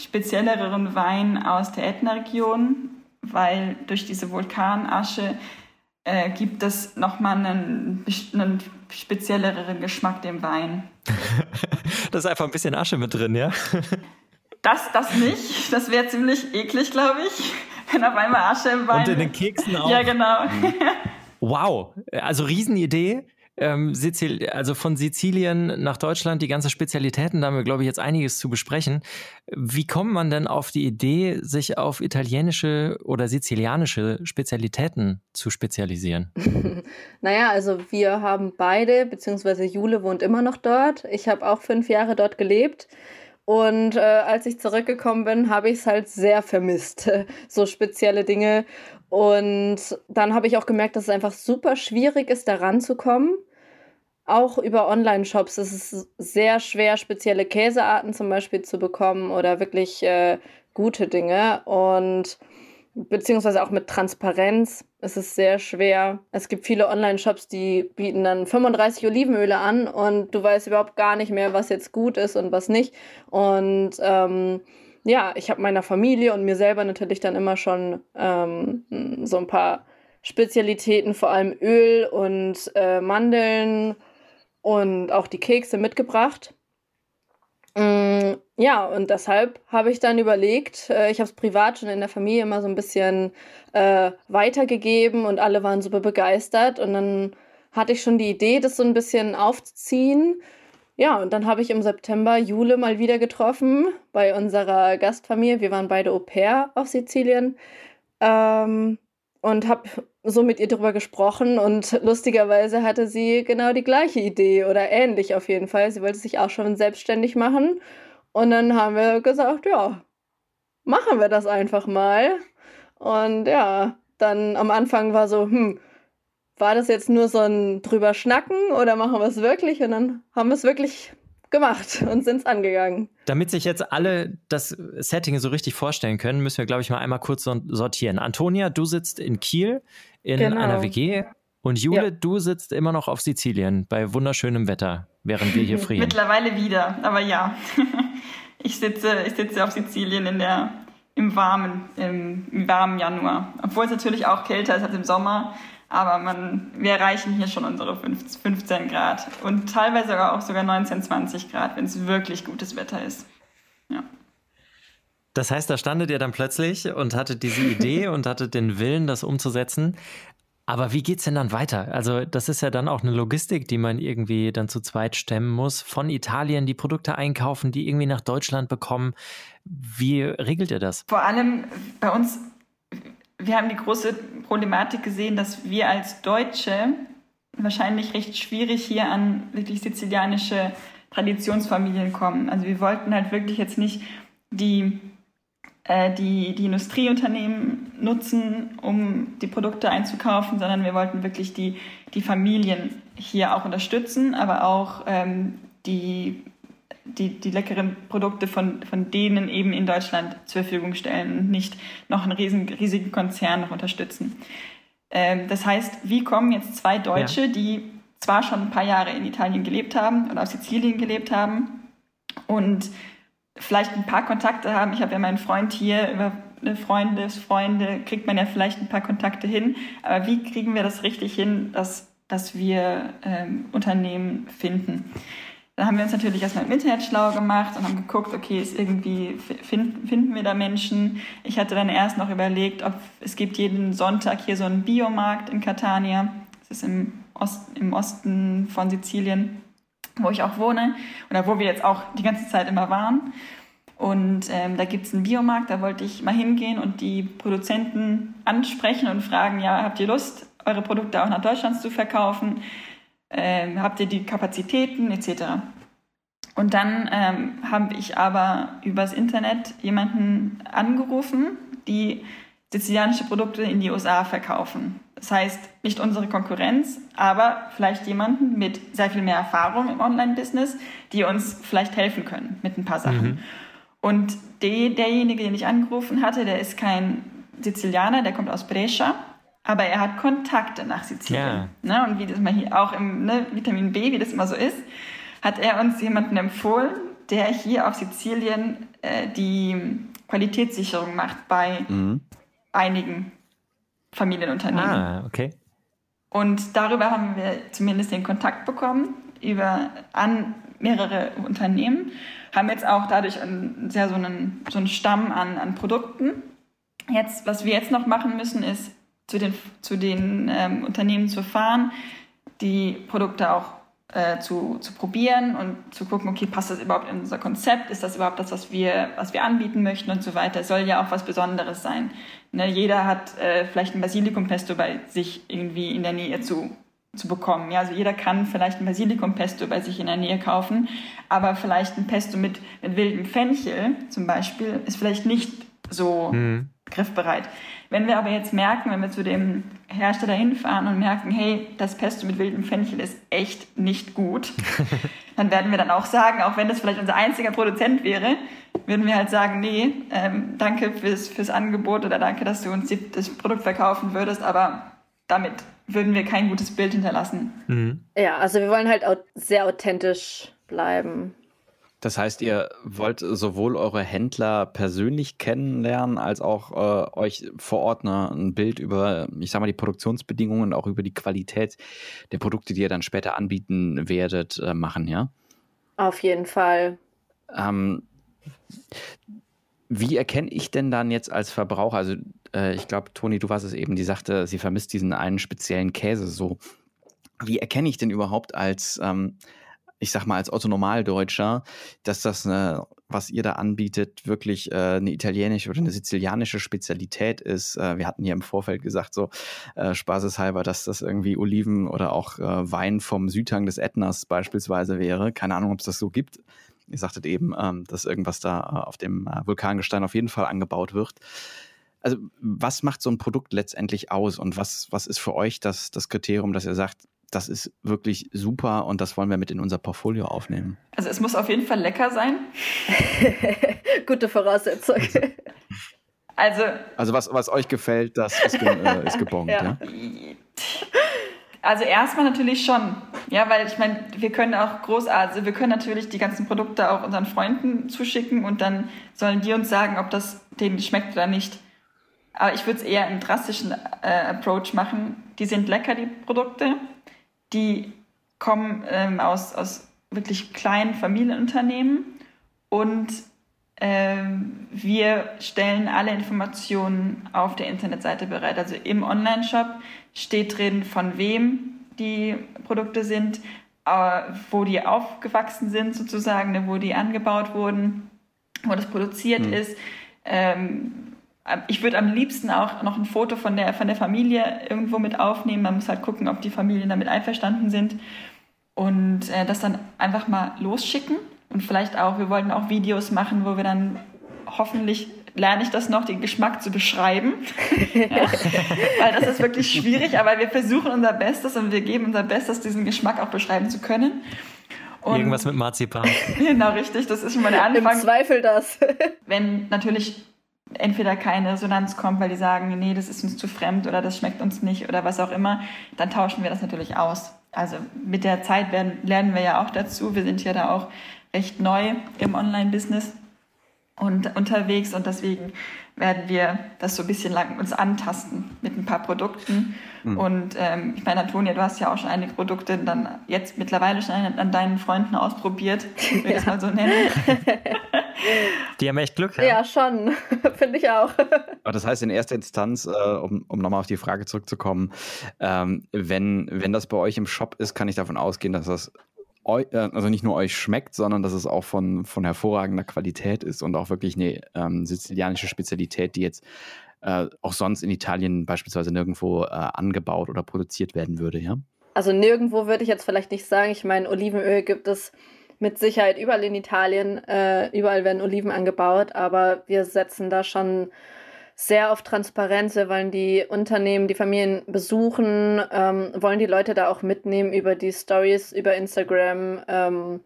S4: spezielleren Wein aus der Ätna-Region, weil durch diese Vulkanasche äh, gibt es nochmal einen, einen spezielleren Geschmack dem Wein.
S2: da ist einfach ein bisschen Asche mit drin, ja?
S4: Das, das nicht. Das wäre ziemlich eklig, glaube ich. Wenn auf einmal Asche im Wein.
S2: Und in den Keksen auch.
S4: Ja, genau.
S2: Wow. Also Riesenidee ähm, Sizil also von Sizilien nach Deutschland, die ganzen Spezialitäten, da haben wir, glaube ich, jetzt einiges zu besprechen. Wie kommt man denn auf die Idee, sich auf italienische oder sizilianische Spezialitäten zu spezialisieren?
S5: naja, also wir haben beide, beziehungsweise Jule wohnt immer noch dort. Ich habe auch fünf Jahre dort gelebt. Und äh, als ich zurückgekommen bin, habe ich es halt sehr vermisst, so spezielle Dinge. Und dann habe ich auch gemerkt, dass es einfach super schwierig ist, da ranzukommen. Auch über Online-Shops ist es sehr schwer, spezielle Käsearten zum Beispiel zu bekommen oder wirklich äh, gute Dinge. Und beziehungsweise auch mit Transparenz ist es sehr schwer. Es gibt viele Online-Shops, die bieten dann 35 Olivenöle an und du weißt überhaupt gar nicht mehr, was jetzt gut ist und was nicht. Und ähm, ja, ich habe meiner Familie und mir selber natürlich dann immer schon ähm, so ein paar Spezialitäten, vor allem Öl und äh, Mandeln und auch die Kekse mitgebracht. Mm, ja, und deshalb habe ich dann überlegt, äh, ich habe es privat schon in der Familie immer so ein bisschen äh, weitergegeben und alle waren super begeistert. Und dann hatte ich schon die Idee, das so ein bisschen aufzuziehen. Ja, und dann habe ich im September Jule mal wieder getroffen bei unserer Gastfamilie. Wir waren beide Au pair auf Sizilien. Ähm, und habe so mit ihr darüber gesprochen und lustigerweise hatte sie genau die gleiche Idee oder ähnlich auf jeden Fall. Sie wollte sich auch schon selbstständig machen und dann haben wir gesagt, ja, machen wir das einfach mal. Und ja, dann am Anfang war so, hm, war das jetzt nur so ein drüber schnacken oder machen wir es wirklich? Und dann haben wir es wirklich gemacht und sind es angegangen.
S2: Damit sich jetzt alle das Setting so richtig vorstellen können, müssen wir, glaube ich, mal einmal kurz sortieren. Antonia, du sitzt in Kiel in genau. einer WG und Jule, ja. du sitzt immer noch auf Sizilien bei wunderschönem Wetter, während wir hier frieren.
S4: Mittlerweile wieder, aber ja. ich, sitze, ich sitze auf Sizilien in der, im, warmen, im, im warmen Januar. Obwohl es natürlich auch kälter ist als im Sommer. Aber man, wir erreichen hier schon unsere 15 Grad und teilweise auch sogar 19, 20 Grad, wenn es wirklich gutes Wetter ist. Ja.
S2: Das heißt, da standet ihr dann plötzlich und hattet diese Idee und hattet den Willen, das umzusetzen. Aber wie geht es denn dann weiter? Also, das ist ja dann auch eine Logistik, die man irgendwie dann zu zweit stemmen muss. Von Italien die Produkte einkaufen, die irgendwie nach Deutschland bekommen. Wie regelt ihr das?
S4: Vor allem bei uns wir haben die große Problematik gesehen, dass wir als Deutsche wahrscheinlich recht schwierig hier an wirklich sizilianische Traditionsfamilien kommen. Also wir wollten halt wirklich jetzt nicht die, äh, die, die Industrieunternehmen nutzen, um die Produkte einzukaufen, sondern wir wollten wirklich die, die Familien hier auch unterstützen, aber auch ähm, die die, die leckeren Produkte von, von denen eben in Deutschland zur Verfügung stellen und nicht noch einen riesen, riesigen Konzern noch unterstützen. Ähm, das heißt, wie kommen jetzt zwei Deutsche, ja. die zwar schon ein paar Jahre in Italien gelebt haben oder auf Sizilien gelebt haben und vielleicht ein paar Kontakte haben. Ich habe ja meinen Freund hier über Freunde, Freunde, kriegt man ja vielleicht ein paar Kontakte hin. Aber wie kriegen wir das richtig hin, dass, dass wir ähm, Unternehmen finden? Dann haben wir uns natürlich erstmal im Internet schlau gemacht und haben geguckt, okay, ist irgendwie, find, finden wir da Menschen? Ich hatte dann erst noch überlegt, ob es gibt jeden Sonntag hier so einen Biomarkt in Catania. Das ist im, Ost, im Osten von Sizilien, wo ich auch wohne oder wo wir jetzt auch die ganze Zeit immer waren. Und ähm, da es einen Biomarkt, da wollte ich mal hingehen und die Produzenten ansprechen und fragen, ja, habt ihr Lust, eure Produkte auch nach Deutschland zu verkaufen? Ähm, habt ihr die Kapazitäten etc. Und dann ähm, habe ich aber übers Internet jemanden angerufen, die sizilianische Produkte in die USA verkaufen. Das heißt, nicht unsere Konkurrenz, aber vielleicht jemanden mit sehr viel mehr Erfahrung im Online-Business, die uns vielleicht helfen können mit ein paar Sachen. Mhm. Und die, derjenige, den ich angerufen hatte, der ist kein Sizilianer, der kommt aus Brescia aber er hat Kontakte nach Sizilien. Ja. Ne? Und wie das mal hier auch im ne, Vitamin B, wie das immer so ist, hat er uns jemanden empfohlen, der hier auf Sizilien äh, die Qualitätssicherung macht bei mhm. einigen Familienunternehmen.
S2: Ah, okay.
S4: Und darüber haben wir zumindest den Kontakt bekommen über an mehrere Unternehmen, haben jetzt auch dadurch einen, sehr so einen, so einen Stamm an, an Produkten. Jetzt, was wir jetzt noch machen müssen, ist zu den, zu den ähm, Unternehmen zu fahren, die Produkte auch äh, zu, zu probieren und zu gucken, okay, passt das überhaupt in unser Konzept? Ist das überhaupt das, was wir, was wir anbieten möchten und so weiter? Es soll ja auch was Besonderes sein. Ne, jeder hat äh, vielleicht ein Basilikumpesto bei sich irgendwie in der Nähe zu, zu bekommen. Ja, also jeder kann vielleicht ein Basilikumpesto bei sich in der Nähe kaufen, aber vielleicht ein Pesto mit, mit wildem Fenchel zum Beispiel ist vielleicht nicht so mhm griffbereit. Wenn wir aber jetzt merken, wenn wir zu dem Hersteller hinfahren und merken, hey, das Pesto mit wildem Fenchel ist echt nicht gut, dann werden wir dann auch sagen, auch wenn das vielleicht unser einziger Produzent wäre, würden wir halt sagen, nee, ähm, danke fürs, fürs Angebot oder danke, dass du uns das Produkt verkaufen würdest, aber damit würden wir kein gutes Bild hinterlassen.
S5: Mhm. Ja, also wir wollen halt sehr authentisch bleiben.
S3: Das heißt, ihr wollt sowohl eure Händler persönlich kennenlernen, als auch äh, euch vor Ort ne, ein Bild über, ich sag mal, die Produktionsbedingungen und auch über die Qualität der Produkte, die ihr dann später anbieten werdet, äh, machen, ja?
S5: Auf jeden Fall.
S3: Ähm, wie erkenne ich denn dann jetzt als Verbraucher, also äh, ich glaube, Toni, du warst es eben, die sagte, sie vermisst diesen einen speziellen Käse so. Wie erkenne ich denn überhaupt als, ähm, ich sag mal, als Otto Normaldeutscher, dass das, eine, was ihr da anbietet, wirklich äh, eine italienische oder eine sizilianische Spezialität ist? Äh, wir hatten hier im Vorfeld gesagt, so äh, spaßeshalber, dass das irgendwie Oliven oder auch äh, Wein vom Südhang des Ätnas beispielsweise wäre. Keine Ahnung, ob es das so gibt. Ihr sagtet eben, ähm, dass irgendwas da äh, auf dem äh, Vulkangestein auf jeden Fall angebaut wird. Also, was macht so ein Produkt letztendlich aus und was, was ist für euch das, das Kriterium, dass ihr sagt, das ist wirklich super und das wollen wir mit in unser Portfolio aufnehmen?
S4: Also, es muss auf jeden Fall lecker sein.
S5: Gute Voraussetzung.
S3: Also, also was, was euch gefällt, das ist, ge äh, ist gebongt, ja. ja?
S4: Also erstmal natürlich schon. Ja, weil ich meine, wir können auch großartig, also wir können natürlich die ganzen Produkte auch unseren Freunden zuschicken und dann sollen die uns sagen, ob das denen schmeckt oder nicht. Aber ich würde es eher einen drastischen äh, Approach machen. Die sind lecker, die Produkte. Die kommen ähm, aus, aus wirklich kleinen Familienunternehmen und ähm, wir stellen alle Informationen auf der Internetseite bereit. Also im Online-Shop steht drin, von wem die Produkte sind, äh, wo die aufgewachsen sind sozusagen, ne, wo die angebaut wurden, wo das produziert mhm. ist. Ähm, ich würde am liebsten auch noch ein Foto von der, von der Familie irgendwo mit aufnehmen. Man muss halt gucken, ob die Familien damit einverstanden sind. Und äh, das dann einfach mal losschicken. Und vielleicht auch, wir wollten auch Videos machen, wo wir dann hoffentlich lerne ich das noch, den Geschmack zu beschreiben. ja, weil das ist wirklich schwierig, aber wir versuchen unser Bestes und wir geben unser Bestes, diesen Geschmack auch beschreiben zu können.
S2: Und Irgendwas mit Marzipan.
S4: genau, richtig, das ist schon mal der Anfang.
S5: Im Zweifel das.
S4: Wenn natürlich entweder keine Resonanz kommt, weil die sagen, nee, das ist uns zu fremd oder das schmeckt uns nicht oder was auch immer, dann tauschen wir das natürlich aus. Also mit der Zeit werden, lernen wir ja auch dazu. Wir sind ja da auch recht neu im Online-Business und unterwegs und deswegen werden wir das so ein bisschen lang uns antasten mit ein paar Produkten. Mhm. Und ähm, ich meine, Antonia, du hast ja auch schon einige Produkte dann jetzt mittlerweile schon an, an deinen Freunden ausprobiert, würde ich ja. es mal so nennen.
S2: Die haben echt Glück.
S5: Ja, ja schon, finde ich auch.
S3: Aber das heißt in erster Instanz, äh, um, um nochmal auf die Frage zurückzukommen, ähm, wenn, wenn das bei euch im Shop ist, kann ich davon ausgehen, dass das äh, also nicht nur euch schmeckt, sondern dass es auch von, von hervorragender Qualität ist und auch wirklich eine ähm, sizilianische Spezialität, die jetzt äh, auch sonst in Italien beispielsweise nirgendwo äh, angebaut oder produziert werden würde, ja?
S5: Also nirgendwo würde ich jetzt vielleicht nicht sagen. Ich meine, Olivenöl gibt es mit Sicherheit überall in Italien. Äh, überall werden Oliven angebaut, aber wir setzen da schon sehr auf Transparenz. Wir wollen die Unternehmen, die Familien besuchen, ähm, wollen die Leute da auch mitnehmen über die Stories, über Instagram. Ähm,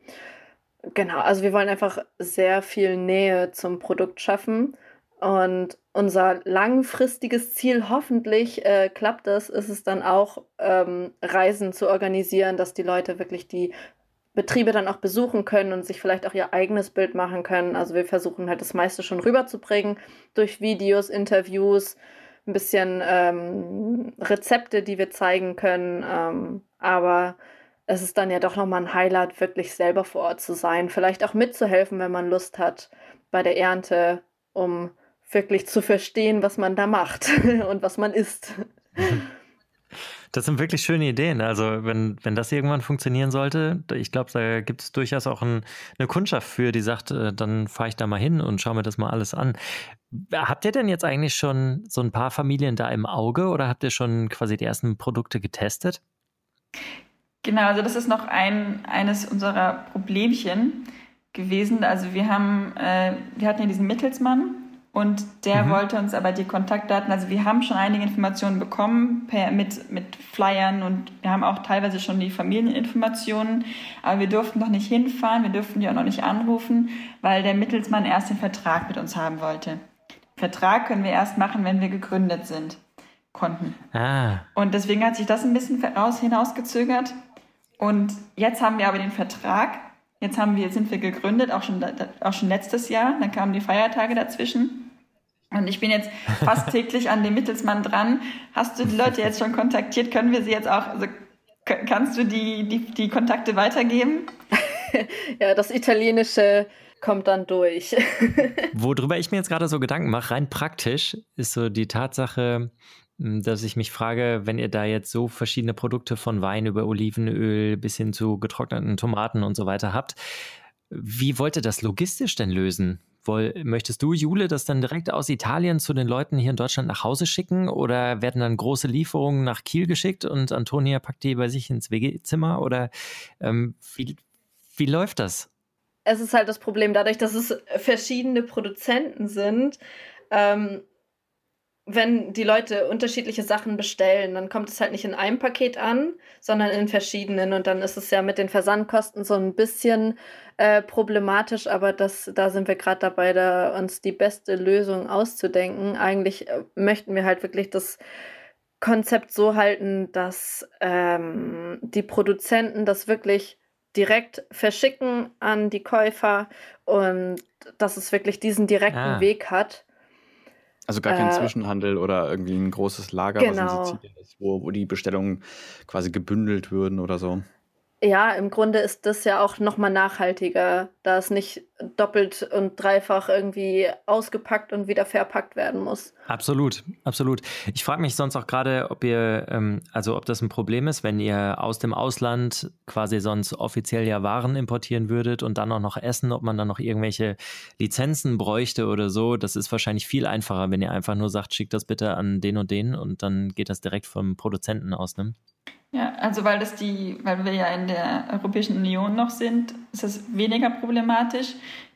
S5: genau, also wir wollen einfach sehr viel Nähe zum Produkt schaffen. Und unser langfristiges Ziel, hoffentlich äh, klappt das, ist es dann auch, ähm, Reisen zu organisieren, dass die Leute wirklich die Betriebe dann auch besuchen können und sich vielleicht auch ihr eigenes Bild machen können. Also wir versuchen halt das meiste schon rüberzubringen durch Videos, Interviews, ein bisschen ähm, Rezepte, die wir zeigen können. Ähm, aber es ist dann ja doch nochmal ein Highlight, wirklich selber vor Ort zu sein. Vielleicht auch mitzuhelfen, wenn man Lust hat bei der Ernte, um wirklich zu verstehen, was man da macht und was man isst.
S2: Das sind wirklich schöne Ideen. Also, wenn, wenn das irgendwann funktionieren sollte, ich glaube, da gibt es durchaus auch ein, eine Kundschaft für, die sagt, äh, dann fahre ich da mal hin und schaue mir das mal alles an. Habt ihr denn jetzt eigentlich schon so ein paar Familien da im Auge oder habt ihr schon quasi die ersten Produkte getestet?
S4: Genau, also das ist noch ein, eines unserer Problemchen gewesen. Also wir haben, äh, wir hatten ja diesen Mittelsmann und der mhm. wollte uns aber die Kontaktdaten, also wir haben schon einige Informationen bekommen per, mit, mit Flyern und wir haben auch teilweise schon die Familieninformationen, aber wir durften noch nicht hinfahren, wir durften die auch noch nicht anrufen, weil der Mittelsmann erst den Vertrag mit uns haben wollte. Vertrag können wir erst machen, wenn wir gegründet sind, konnten. Ah. Und deswegen hat sich das ein bisschen raus, hinausgezögert. Und jetzt haben wir aber den Vertrag Jetzt haben wir, sind wir gegründet, auch schon, auch schon letztes Jahr. Dann kamen die Feiertage dazwischen. Und ich bin jetzt fast täglich an dem Mittelsmann dran. Hast du die Leute jetzt schon kontaktiert? Können wir sie jetzt auch, also kannst du die, die, die Kontakte weitergeben?
S5: ja, das Italienische kommt dann durch.
S2: Worüber ich mir jetzt gerade so Gedanken mache, rein praktisch, ist so die Tatsache, dass ich mich frage, wenn ihr da jetzt so verschiedene Produkte von Wein über Olivenöl bis hin zu getrockneten Tomaten und so weiter habt, wie wollt ihr das logistisch denn lösen? Woll, möchtest du, Jule, das dann direkt aus Italien zu den Leuten hier in Deutschland nach Hause schicken oder werden dann große Lieferungen nach Kiel geschickt und Antonia packt die bei sich ins WG-Zimmer oder ähm, wie, wie läuft das?
S5: Es ist halt das Problem, dadurch, dass es verschiedene Produzenten sind, ähm, wenn die Leute unterschiedliche Sachen bestellen, dann kommt es halt nicht in einem Paket an, sondern in verschiedenen. Und dann ist es ja mit den Versandkosten so ein bisschen äh, problematisch, aber das, da sind wir gerade dabei, da uns die beste Lösung auszudenken. Eigentlich äh, möchten wir halt wirklich das Konzept so halten, dass ähm, die Produzenten das wirklich direkt verschicken an die Käufer und dass es wirklich diesen direkten ah. Weg hat.
S3: Also gar kein äh, Zwischenhandel oder irgendwie ein großes Lager, genau. was in Sizilien ist, wo, wo die Bestellungen quasi gebündelt würden oder so.
S5: Ja, im Grunde ist das ja auch nochmal nachhaltiger, da es nicht doppelt und dreifach irgendwie ausgepackt und wieder verpackt werden muss.
S2: Absolut, absolut. Ich frage mich sonst auch gerade, ob ihr, ähm, also ob das ein Problem ist, wenn ihr aus dem Ausland quasi sonst offiziell ja Waren importieren würdet und dann auch noch essen, ob man dann noch irgendwelche Lizenzen bräuchte oder so. Das ist wahrscheinlich viel einfacher, wenn ihr einfach nur sagt, schickt das bitte an den und den und dann geht das direkt vom Produzenten aus, ne?
S4: Also weil das die, weil wir ja in der Europäischen Union noch sind, ist es weniger problematisch.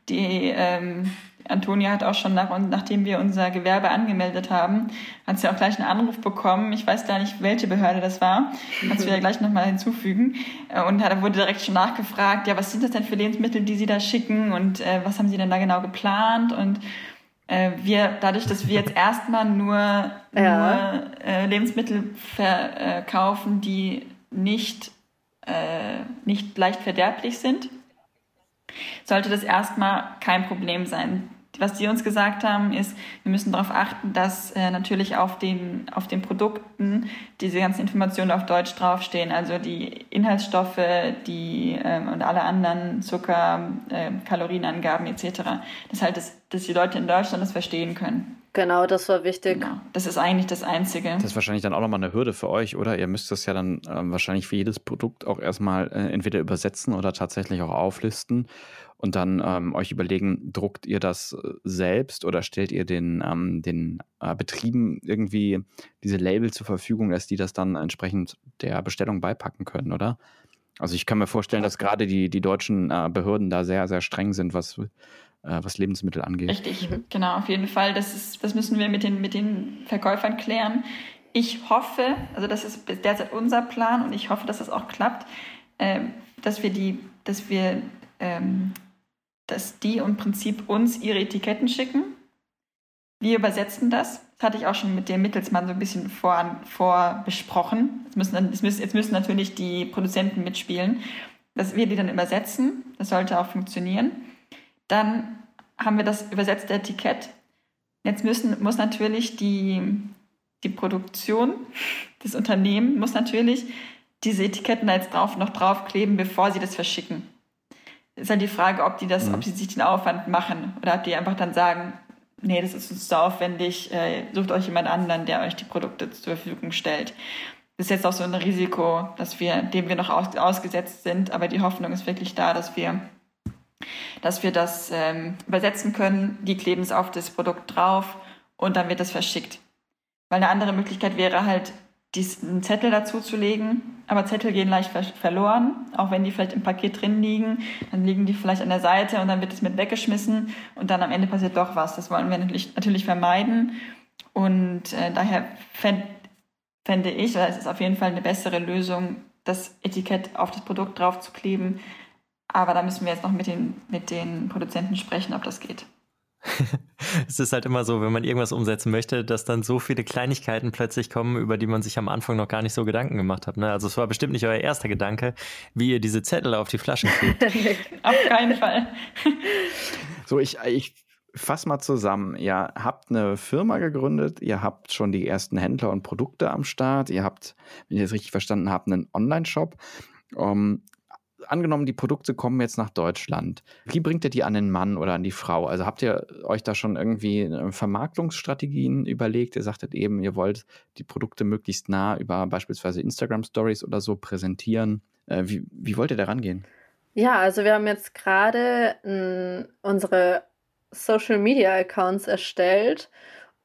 S4: Die ähm, Antonia hat auch schon nach, nachdem wir unser Gewerbe angemeldet haben, hat sie auch gleich einen Anruf bekommen. Ich weiß gar nicht, welche Behörde das war. Kannst du ja gleich nochmal hinzufügen. Äh, und da wurde direkt schon nachgefragt, ja, was sind das denn für Lebensmittel, die Sie da schicken und äh, was haben Sie denn da genau geplant? Und äh, wir, dadurch, dass wir jetzt erstmal nur, ja. nur äh, Lebensmittel verkaufen, die nicht, äh, nicht leicht verderblich sind, sollte das erstmal kein Problem sein was die uns gesagt haben, ist, wir müssen darauf achten, dass äh, natürlich auf den, auf den Produkten diese ganzen Informationen auf Deutsch draufstehen, also die Inhaltsstoffe, die ähm, und alle anderen Zucker, äh, Kalorienangaben etc. Das halt, dass, dass die Leute in Deutschland das verstehen können.
S5: Genau, das war wichtig. Genau.
S4: Das ist eigentlich das Einzige.
S3: Das ist wahrscheinlich dann auch nochmal eine Hürde für euch, oder? Ihr müsst das ja dann ähm, wahrscheinlich für jedes Produkt auch erstmal äh, entweder übersetzen oder tatsächlich auch auflisten und dann ähm, euch überlegen, druckt ihr das äh, selbst oder stellt ihr den, ähm, den äh, Betrieben irgendwie diese Label zur Verfügung, dass die das dann entsprechend der Bestellung beipacken können, oder? Also ich kann mir vorstellen, dass gerade die, die deutschen äh, Behörden da sehr, sehr streng sind, was, äh, was Lebensmittel angeht.
S4: Richtig, genau, auf jeden Fall. Das, ist, das müssen wir mit den, mit den Verkäufern klären. Ich hoffe, also das ist derzeit unser Plan und ich hoffe, dass das auch klappt, äh, dass wir die, dass wir ähm, dass die im Prinzip uns ihre Etiketten schicken. Wir übersetzen das. Das hatte ich auch schon mit dem Mittelsmann so ein bisschen vor, vor jetzt, müssen, jetzt müssen natürlich die Produzenten mitspielen, dass wir die dann übersetzen. Das sollte auch funktionieren. Dann haben wir das übersetzte Etikett. Jetzt müssen, muss natürlich die, die Produktion, das Unternehmen muss natürlich diese Etiketten da jetzt drauf, noch draufkleben, bevor sie das verschicken ist halt die Frage, ob die das, mhm. ob sie sich den Aufwand machen oder ob die einfach dann sagen, nee, das ist uns zu aufwendig, äh, sucht euch jemand anderen, der euch die Produkte zur Verfügung stellt. Das ist jetzt auch so ein Risiko, dass wir, dem wir noch aus, ausgesetzt sind, aber die Hoffnung ist wirklich da, dass wir, dass wir das ähm, übersetzen können. Die kleben es auf das Produkt drauf und dann wird das verschickt. Weil eine andere Möglichkeit wäre halt, diesen Zettel dazu zu legen. Aber Zettel gehen leicht ver verloren, auch wenn die vielleicht im Paket drin liegen. Dann liegen die vielleicht an der Seite und dann wird es mit weggeschmissen und dann am Ende passiert doch was. Das wollen wir natürlich, natürlich vermeiden. Und äh, daher fände fänd ich, oder es ist auf jeden Fall eine bessere Lösung, das Etikett auf das Produkt drauf zu kleben. Aber da müssen wir jetzt noch mit den, mit den Produzenten sprechen, ob das geht.
S2: es ist halt immer so, wenn man irgendwas umsetzen möchte, dass dann so viele Kleinigkeiten plötzlich kommen, über die man sich am Anfang noch gar nicht so Gedanken gemacht hat. Ne? Also es war bestimmt nicht euer erster Gedanke, wie ihr diese Zettel auf die Flaschen kriegt.
S4: auf keinen Fall.
S3: so, ich, ich fasse mal zusammen. Ihr habt eine Firma gegründet, ihr habt schon die ersten Händler und Produkte am Start, ihr habt, wenn ich das richtig verstanden habe, einen Online-Shop. Um, angenommen, die Produkte kommen jetzt nach Deutschland. Wie bringt ihr die an den Mann oder an die Frau? Also habt ihr euch da schon irgendwie äh, Vermarktungsstrategien überlegt? Ihr sagtet eben, ihr wollt die Produkte möglichst nah über beispielsweise Instagram Stories oder so präsentieren. Äh, wie, wie wollt ihr da rangehen?
S5: Ja, also wir haben jetzt gerade unsere Social Media Accounts erstellt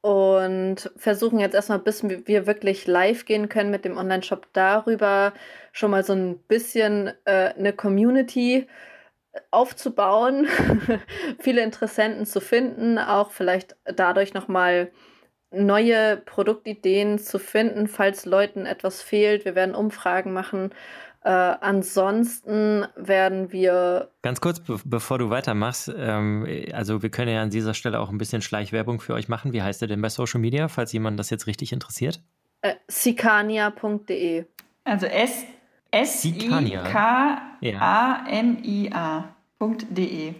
S5: und versuchen jetzt erstmal, bis wir wirklich live gehen können mit dem Online-Shop, darüber schon mal so ein bisschen äh, eine Community aufzubauen, viele Interessenten zu finden, auch vielleicht dadurch nochmal neue Produktideen zu finden, falls Leuten etwas fehlt. Wir werden Umfragen machen äh, ansonsten werden wir.
S2: Ganz kurz, be bevor du weitermachst, ähm, also wir können ja an dieser Stelle auch ein bisschen Schleichwerbung für euch machen. Wie heißt ihr denn bei Social Media, falls jemand das jetzt richtig interessiert?
S5: Äh, Sikania.de.
S4: Also S S I K A N I A.de.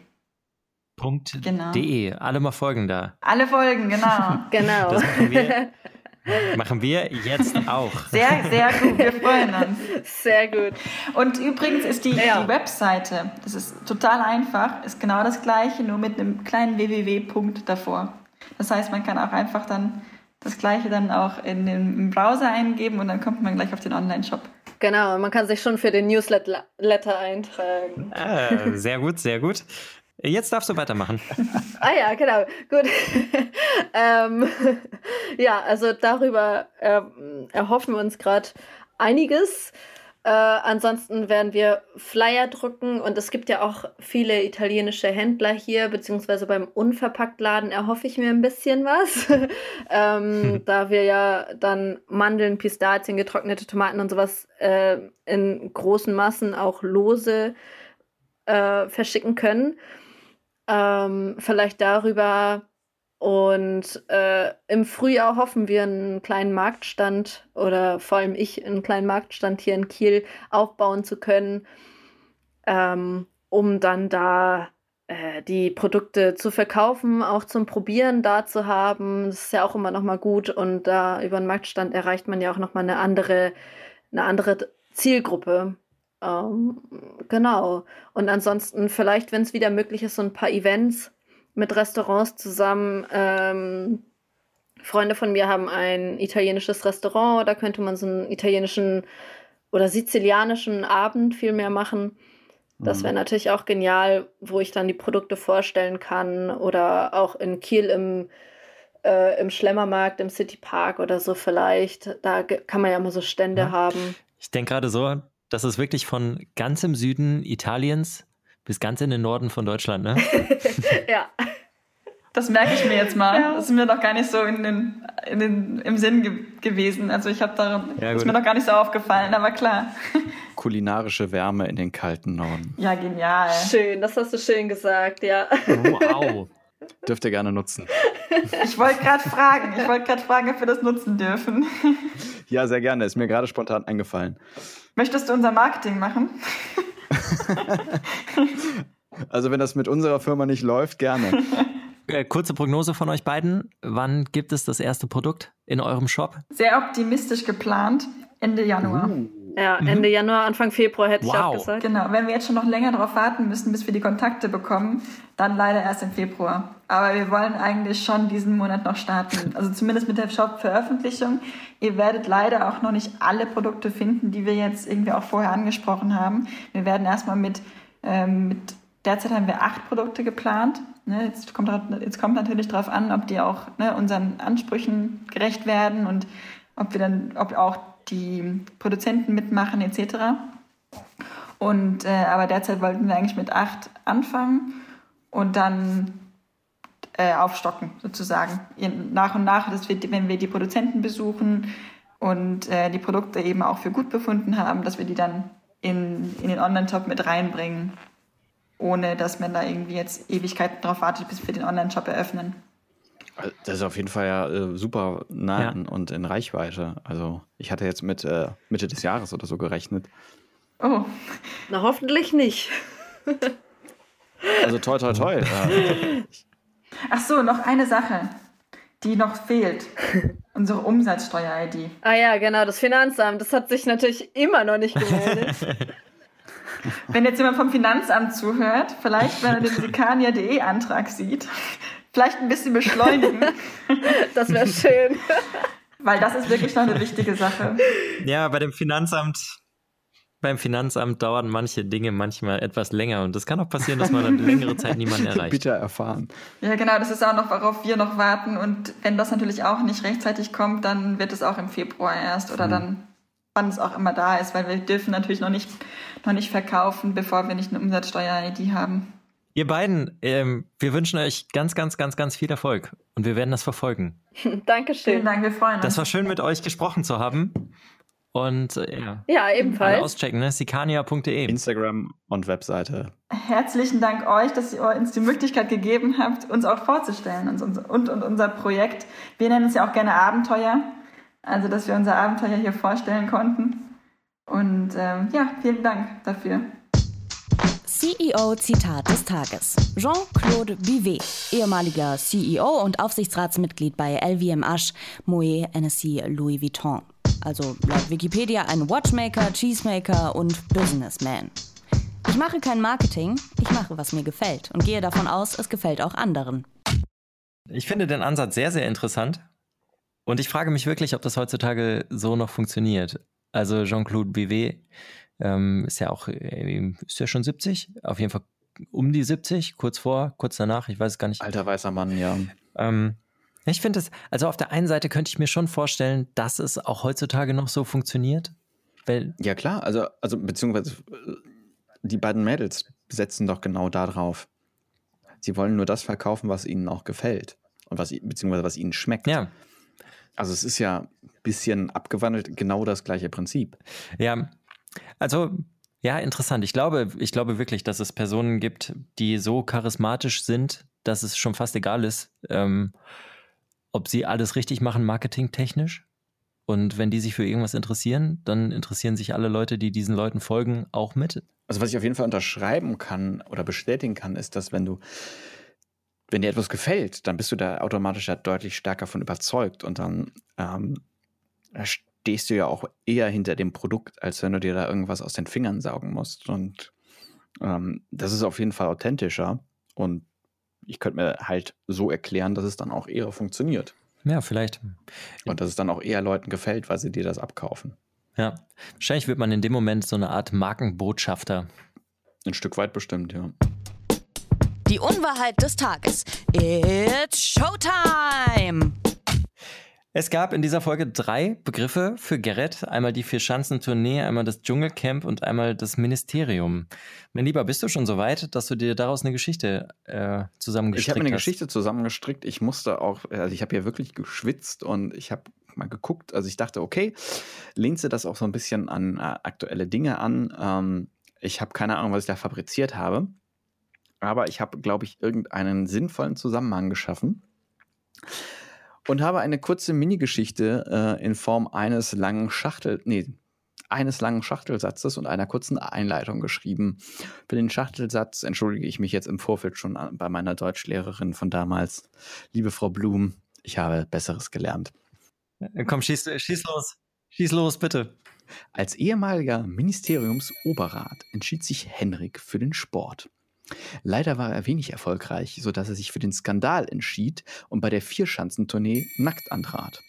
S2: Punkt genau. .de. Alle mal folgen da.
S4: Alle folgen, genau.
S5: genau. Das machen wir
S2: Machen wir jetzt auch.
S4: Sehr, sehr gut. Wir freuen uns.
S5: Sehr gut.
S4: Und übrigens ist die, ja. die Webseite, das ist total einfach, ist genau das gleiche, nur mit einem kleinen www-Punkt davor. Das heißt, man kann auch einfach dann das gleiche dann auch in den Browser eingeben und dann kommt man gleich auf den Online-Shop.
S5: Genau, man kann sich schon für den Newsletter eintragen.
S2: Ah, sehr gut, sehr gut. Jetzt darfst du weitermachen.
S5: ah ja, genau. Gut. ähm, ja, also darüber äh, erhoffen wir uns gerade einiges. Äh, ansonsten werden wir Flyer drucken und es gibt ja auch viele italienische Händler hier, beziehungsweise beim Unverpacktladen erhoffe ich mir ein bisschen was. ähm, hm. Da wir ja dann Mandeln, Pistazien, getrocknete Tomaten und sowas äh, in großen Massen auch lose äh, verschicken können. Ähm, vielleicht darüber. Und äh, im Frühjahr hoffen wir, einen kleinen Marktstand oder vor allem ich, einen kleinen Marktstand hier in Kiel aufbauen zu können, ähm, um dann da äh, die Produkte zu verkaufen, auch zum Probieren da zu haben. Das ist ja auch immer noch mal gut. Und da über einen Marktstand erreicht man ja auch noch mal eine andere, eine andere Zielgruppe. Ähm, genau. Und ansonsten vielleicht, wenn es wieder möglich ist, so ein paar Events mit Restaurants zusammen. Ähm, Freunde von mir haben ein italienisches Restaurant, da könnte man so einen italienischen oder sizilianischen Abend viel mehr machen. Das wäre mhm. natürlich auch genial, wo ich dann die Produkte vorstellen kann oder auch in Kiel im, äh, im Schlemmermarkt, im City Park oder so vielleicht. Da kann man ja immer so Stände ja. haben.
S2: Ich denke gerade so, das ist wirklich von ganz im Süden Italiens bis ganz in den Norden von Deutschland, ne?
S5: ja.
S4: Das merke ich mir jetzt mal. Ja. Das ist mir noch gar nicht so in den, in den, im Sinn ge gewesen. Also ich habe da, ja, ist mir noch gar nicht so aufgefallen, aber klar.
S3: Kulinarische Wärme in den kalten Norden.
S4: Ja, genial.
S5: Schön, das hast du schön gesagt, ja.
S2: Wow.
S3: Dürft ihr gerne nutzen.
S4: Ich wollte gerade fragen, ich wollte gerade fragen, ob wir das nutzen dürfen.
S3: Ja, sehr gerne. Ist mir gerade spontan eingefallen.
S4: Möchtest du unser Marketing machen?
S3: also wenn das mit unserer Firma nicht läuft, gerne.
S2: Äh, kurze Prognose von euch beiden. Wann gibt es das erste Produkt in eurem Shop?
S4: Sehr optimistisch geplant. Ende Januar. Uh.
S5: Ja, mhm. Ende mhm. Januar, Anfang Februar hätte wow. ich auch gesagt.
S4: Genau, wenn wir jetzt schon noch länger darauf warten müssen, bis wir die Kontakte bekommen, dann leider erst im Februar. Aber wir wollen eigentlich schon diesen Monat noch starten. Also zumindest mit der Shop-Veröffentlichung. Ihr werdet leider auch noch nicht alle Produkte finden, die wir jetzt irgendwie auch vorher angesprochen haben. Wir werden erstmal mit, ähm, mit derzeit haben wir acht Produkte geplant. Ne, jetzt, kommt, jetzt kommt natürlich darauf an, ob die auch ne, unseren Ansprüchen gerecht werden und ob wir dann, ob auch die Produzenten mitmachen etc. Und äh, aber derzeit wollten wir eigentlich mit acht anfangen und dann äh, aufstocken sozusagen. Nach und nach, dass wir, wenn wir die Produzenten besuchen und äh, die Produkte eben auch für gut befunden haben, dass wir die dann in, in den Online-Shop mit reinbringen, ohne dass man da irgendwie jetzt Ewigkeiten drauf wartet, bis wir den Online-Shop eröffnen.
S3: Das ist auf jeden Fall ja äh, super nah ja. und in Reichweite. Also ich hatte jetzt mit äh, Mitte des Jahres oder so gerechnet.
S5: Oh. Na, hoffentlich nicht.
S3: also toll, toll, toll.
S4: Ach so, noch eine Sache, die noch fehlt. Unsere Umsatzsteuer-ID.
S5: Ah ja, genau, das Finanzamt. Das hat sich natürlich immer noch nicht gemeldet.
S4: Wenn jetzt jemand vom Finanzamt zuhört, vielleicht, wenn er den Sikania.de Antrag sieht, vielleicht ein bisschen beschleunigen.
S5: Das wäre schön.
S4: Weil das ist wirklich noch eine wichtige Sache.
S2: Ja, bei dem Finanzamt beim Finanzamt dauern manche Dinge manchmal etwas länger und es kann auch passieren, dass man eine längere Zeit niemanden erreicht.
S3: Bitter erfahren.
S4: Ja, genau, das ist auch noch, worauf wir noch warten und wenn das natürlich auch nicht rechtzeitig kommt, dann wird es auch im Februar erst oder mhm. dann, wann es auch immer da ist, weil wir dürfen natürlich noch nicht, noch nicht verkaufen, bevor wir nicht eine Umsatzsteuer-ID haben.
S2: Ihr beiden, ähm, wir wünschen euch ganz, ganz, ganz, ganz viel Erfolg und wir werden das verfolgen.
S5: Dankeschön.
S4: Vielen Dank, wir freuen uns.
S2: Das war schön, mit euch gesprochen zu haben. Und äh, ja.
S5: Ja, ebenfalls. Alle
S2: auschecken, ne? Sikania.de.
S3: Instagram und Webseite.
S4: Herzlichen Dank euch, dass ihr uns die Möglichkeit gegeben habt, uns auch vorzustellen und, und, und unser Projekt. Wir nennen es ja auch gerne Abenteuer. Also, dass wir unser Abenteuer hier vorstellen konnten. Und ähm, ja, vielen Dank dafür.
S1: CEO Zitat des Tages. Jean-Claude Bivet, ehemaliger CEO und Aufsichtsratsmitglied bei LVMH, Moet NSC Louis Vuitton also laut Wikipedia ein Watchmaker, Cheesemaker und Businessman. Ich mache kein Marketing, ich mache, was mir gefällt und gehe davon aus, es gefällt auch anderen.
S2: Ich finde den Ansatz sehr, sehr interessant und ich frage mich wirklich, ob das heutzutage so noch funktioniert. Also Jean-Claude Bivet ähm, ist ja auch, äh, ist ja schon 70, auf jeden Fall um die 70, kurz vor, kurz danach, ich weiß es gar nicht.
S3: Alter weißer Mann, ja.
S2: Ähm, ich finde es, also auf der einen Seite könnte ich mir schon vorstellen, dass es auch heutzutage noch so funktioniert. Weil
S3: ja, klar, also, also beziehungsweise äh, die beiden Mädels setzen doch genau darauf. Sie wollen nur das verkaufen, was ihnen auch gefällt und was beziehungsweise was ihnen schmeckt.
S2: Ja.
S3: Also es ist ja ein bisschen abgewandelt, genau das gleiche Prinzip.
S2: Ja, also ja, interessant. Ich glaube, ich glaube wirklich, dass es Personen gibt, die so charismatisch sind, dass es schon fast egal ist, ähm, ob sie alles richtig machen, marketingtechnisch. Und wenn die sich für irgendwas interessieren, dann interessieren sich alle Leute, die diesen Leuten folgen, auch mit.
S3: Also was ich auf jeden Fall unterschreiben kann oder bestätigen kann, ist, dass wenn du, wenn dir etwas gefällt, dann bist du da automatisch ja deutlich stärker von überzeugt und dann ähm, stehst du ja auch eher hinter dem Produkt, als wenn du dir da irgendwas aus den Fingern saugen musst. Und ähm, das ist auf jeden Fall authentischer und ich könnte mir halt so erklären, dass es dann auch eher funktioniert.
S2: Ja, vielleicht.
S3: Und dass es dann auch eher Leuten gefällt, weil sie dir das abkaufen.
S2: Ja, wahrscheinlich wird man in dem Moment so eine Art Markenbotschafter.
S3: Ein Stück weit bestimmt, ja.
S1: Die Unwahrheit des Tages. It's Showtime!
S2: Es gab in dieser Folge drei Begriffe für Gerrit. Einmal die Vier-Schanzentournee, einmal das Dschungelcamp und einmal das Ministerium. Mein Lieber, bist du schon so weit, dass du dir daraus eine Geschichte äh, zusammengestrickt hast?
S3: Ich habe mir eine Geschichte zusammengestrickt. Ich musste auch, also ich habe ja wirklich geschwitzt und ich habe mal geguckt. Also ich dachte, okay, lehnt sie das auch so ein bisschen an äh, aktuelle Dinge an. Ähm, ich habe keine Ahnung, was ich da fabriziert habe. Aber ich habe, glaube ich, irgendeinen sinnvollen Zusammenhang geschaffen und habe eine kurze Mini-Geschichte äh, in Form eines langen Schachtel, nee, eines langen Schachtelsatzes und einer kurzen Einleitung geschrieben. Für den Schachtelsatz entschuldige ich mich jetzt im Vorfeld schon bei meiner Deutschlehrerin von damals. Liebe Frau Blum, ich habe Besseres gelernt.
S2: Äh, komm, schieß, schieß los. Schieß los, bitte.
S3: Als ehemaliger Ministeriumsoberrat entschied sich Henrik für den Sport. Leider war er wenig erfolgreich, sodass er sich für den Skandal entschied und bei der Vierschanzentournee nackt antrat.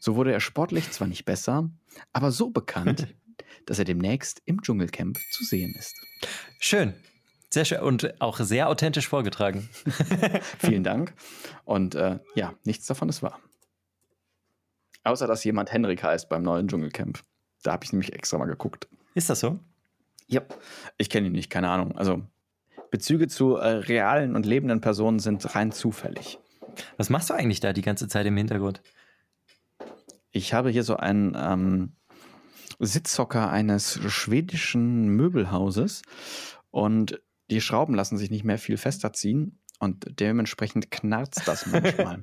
S3: So wurde er sportlich zwar nicht besser, aber so bekannt, dass er demnächst im Dschungelcamp zu sehen ist.
S2: Schön. Sehr schön und auch sehr authentisch vorgetragen.
S3: Vielen Dank. Und äh, ja, nichts davon ist wahr. Außer, dass jemand Henrik heißt beim neuen Dschungelcamp. Da habe ich nämlich extra mal geguckt.
S2: Ist das so?
S3: Ja, ich kenne ihn nicht, keine Ahnung. Also Bezüge zu äh, realen und lebenden Personen sind rein zufällig.
S2: Was machst du eigentlich da die ganze Zeit im Hintergrund?
S3: Ich habe hier so einen ähm, Sitzhocker eines schwedischen Möbelhauses und die Schrauben lassen sich nicht mehr viel fester ziehen und dementsprechend knarzt das manchmal.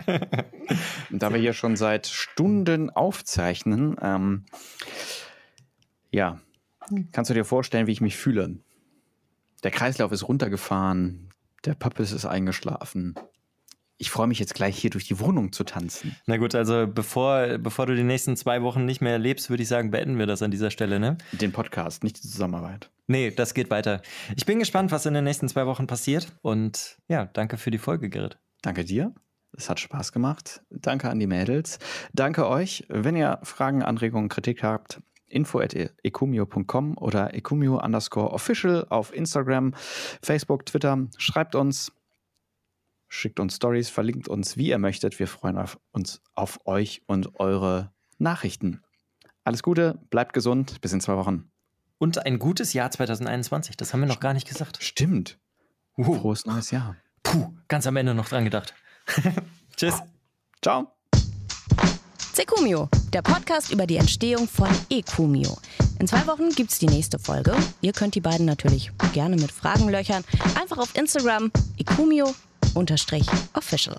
S3: und da wir hier schon seit Stunden aufzeichnen, ähm, ja, kannst du dir vorstellen, wie ich mich fühle. Der Kreislauf ist runtergefahren, der Pappes ist eingeschlafen. Ich freue mich jetzt gleich hier durch die Wohnung zu tanzen.
S2: Na gut, also bevor, bevor du die nächsten zwei Wochen nicht mehr lebst, würde ich sagen, beenden wir das an dieser Stelle, ne?
S3: Den Podcast, nicht die Zusammenarbeit.
S2: Nee, das geht weiter. Ich bin gespannt, was in den nächsten zwei Wochen passiert. Und ja, danke für die Folge, Gerrit.
S3: Danke dir. Es hat Spaß gemacht. Danke an die Mädels. Danke euch. Wenn ihr Fragen, Anregungen, Kritik habt, info at ecumio.com oder ecumio underscore official auf Instagram, Facebook, Twitter. Schreibt uns, schickt uns Stories, verlinkt uns, wie ihr möchtet. Wir freuen auf uns auf euch und eure Nachrichten. Alles Gute, bleibt gesund, bis in zwei Wochen.
S2: Und ein gutes Jahr 2021, das haben wir noch gar nicht gesagt.
S3: Stimmt. Frohes neues Jahr.
S2: Puh, ganz am Ende noch dran gedacht. Tschüss.
S3: Ciao.
S1: Sekumio, der Podcast über die Entstehung von Ekumio. In zwei Wochen gibt's die nächste Folge. Ihr könnt die beiden natürlich gerne mit Fragen löchern. Einfach auf Instagram ekumio-official.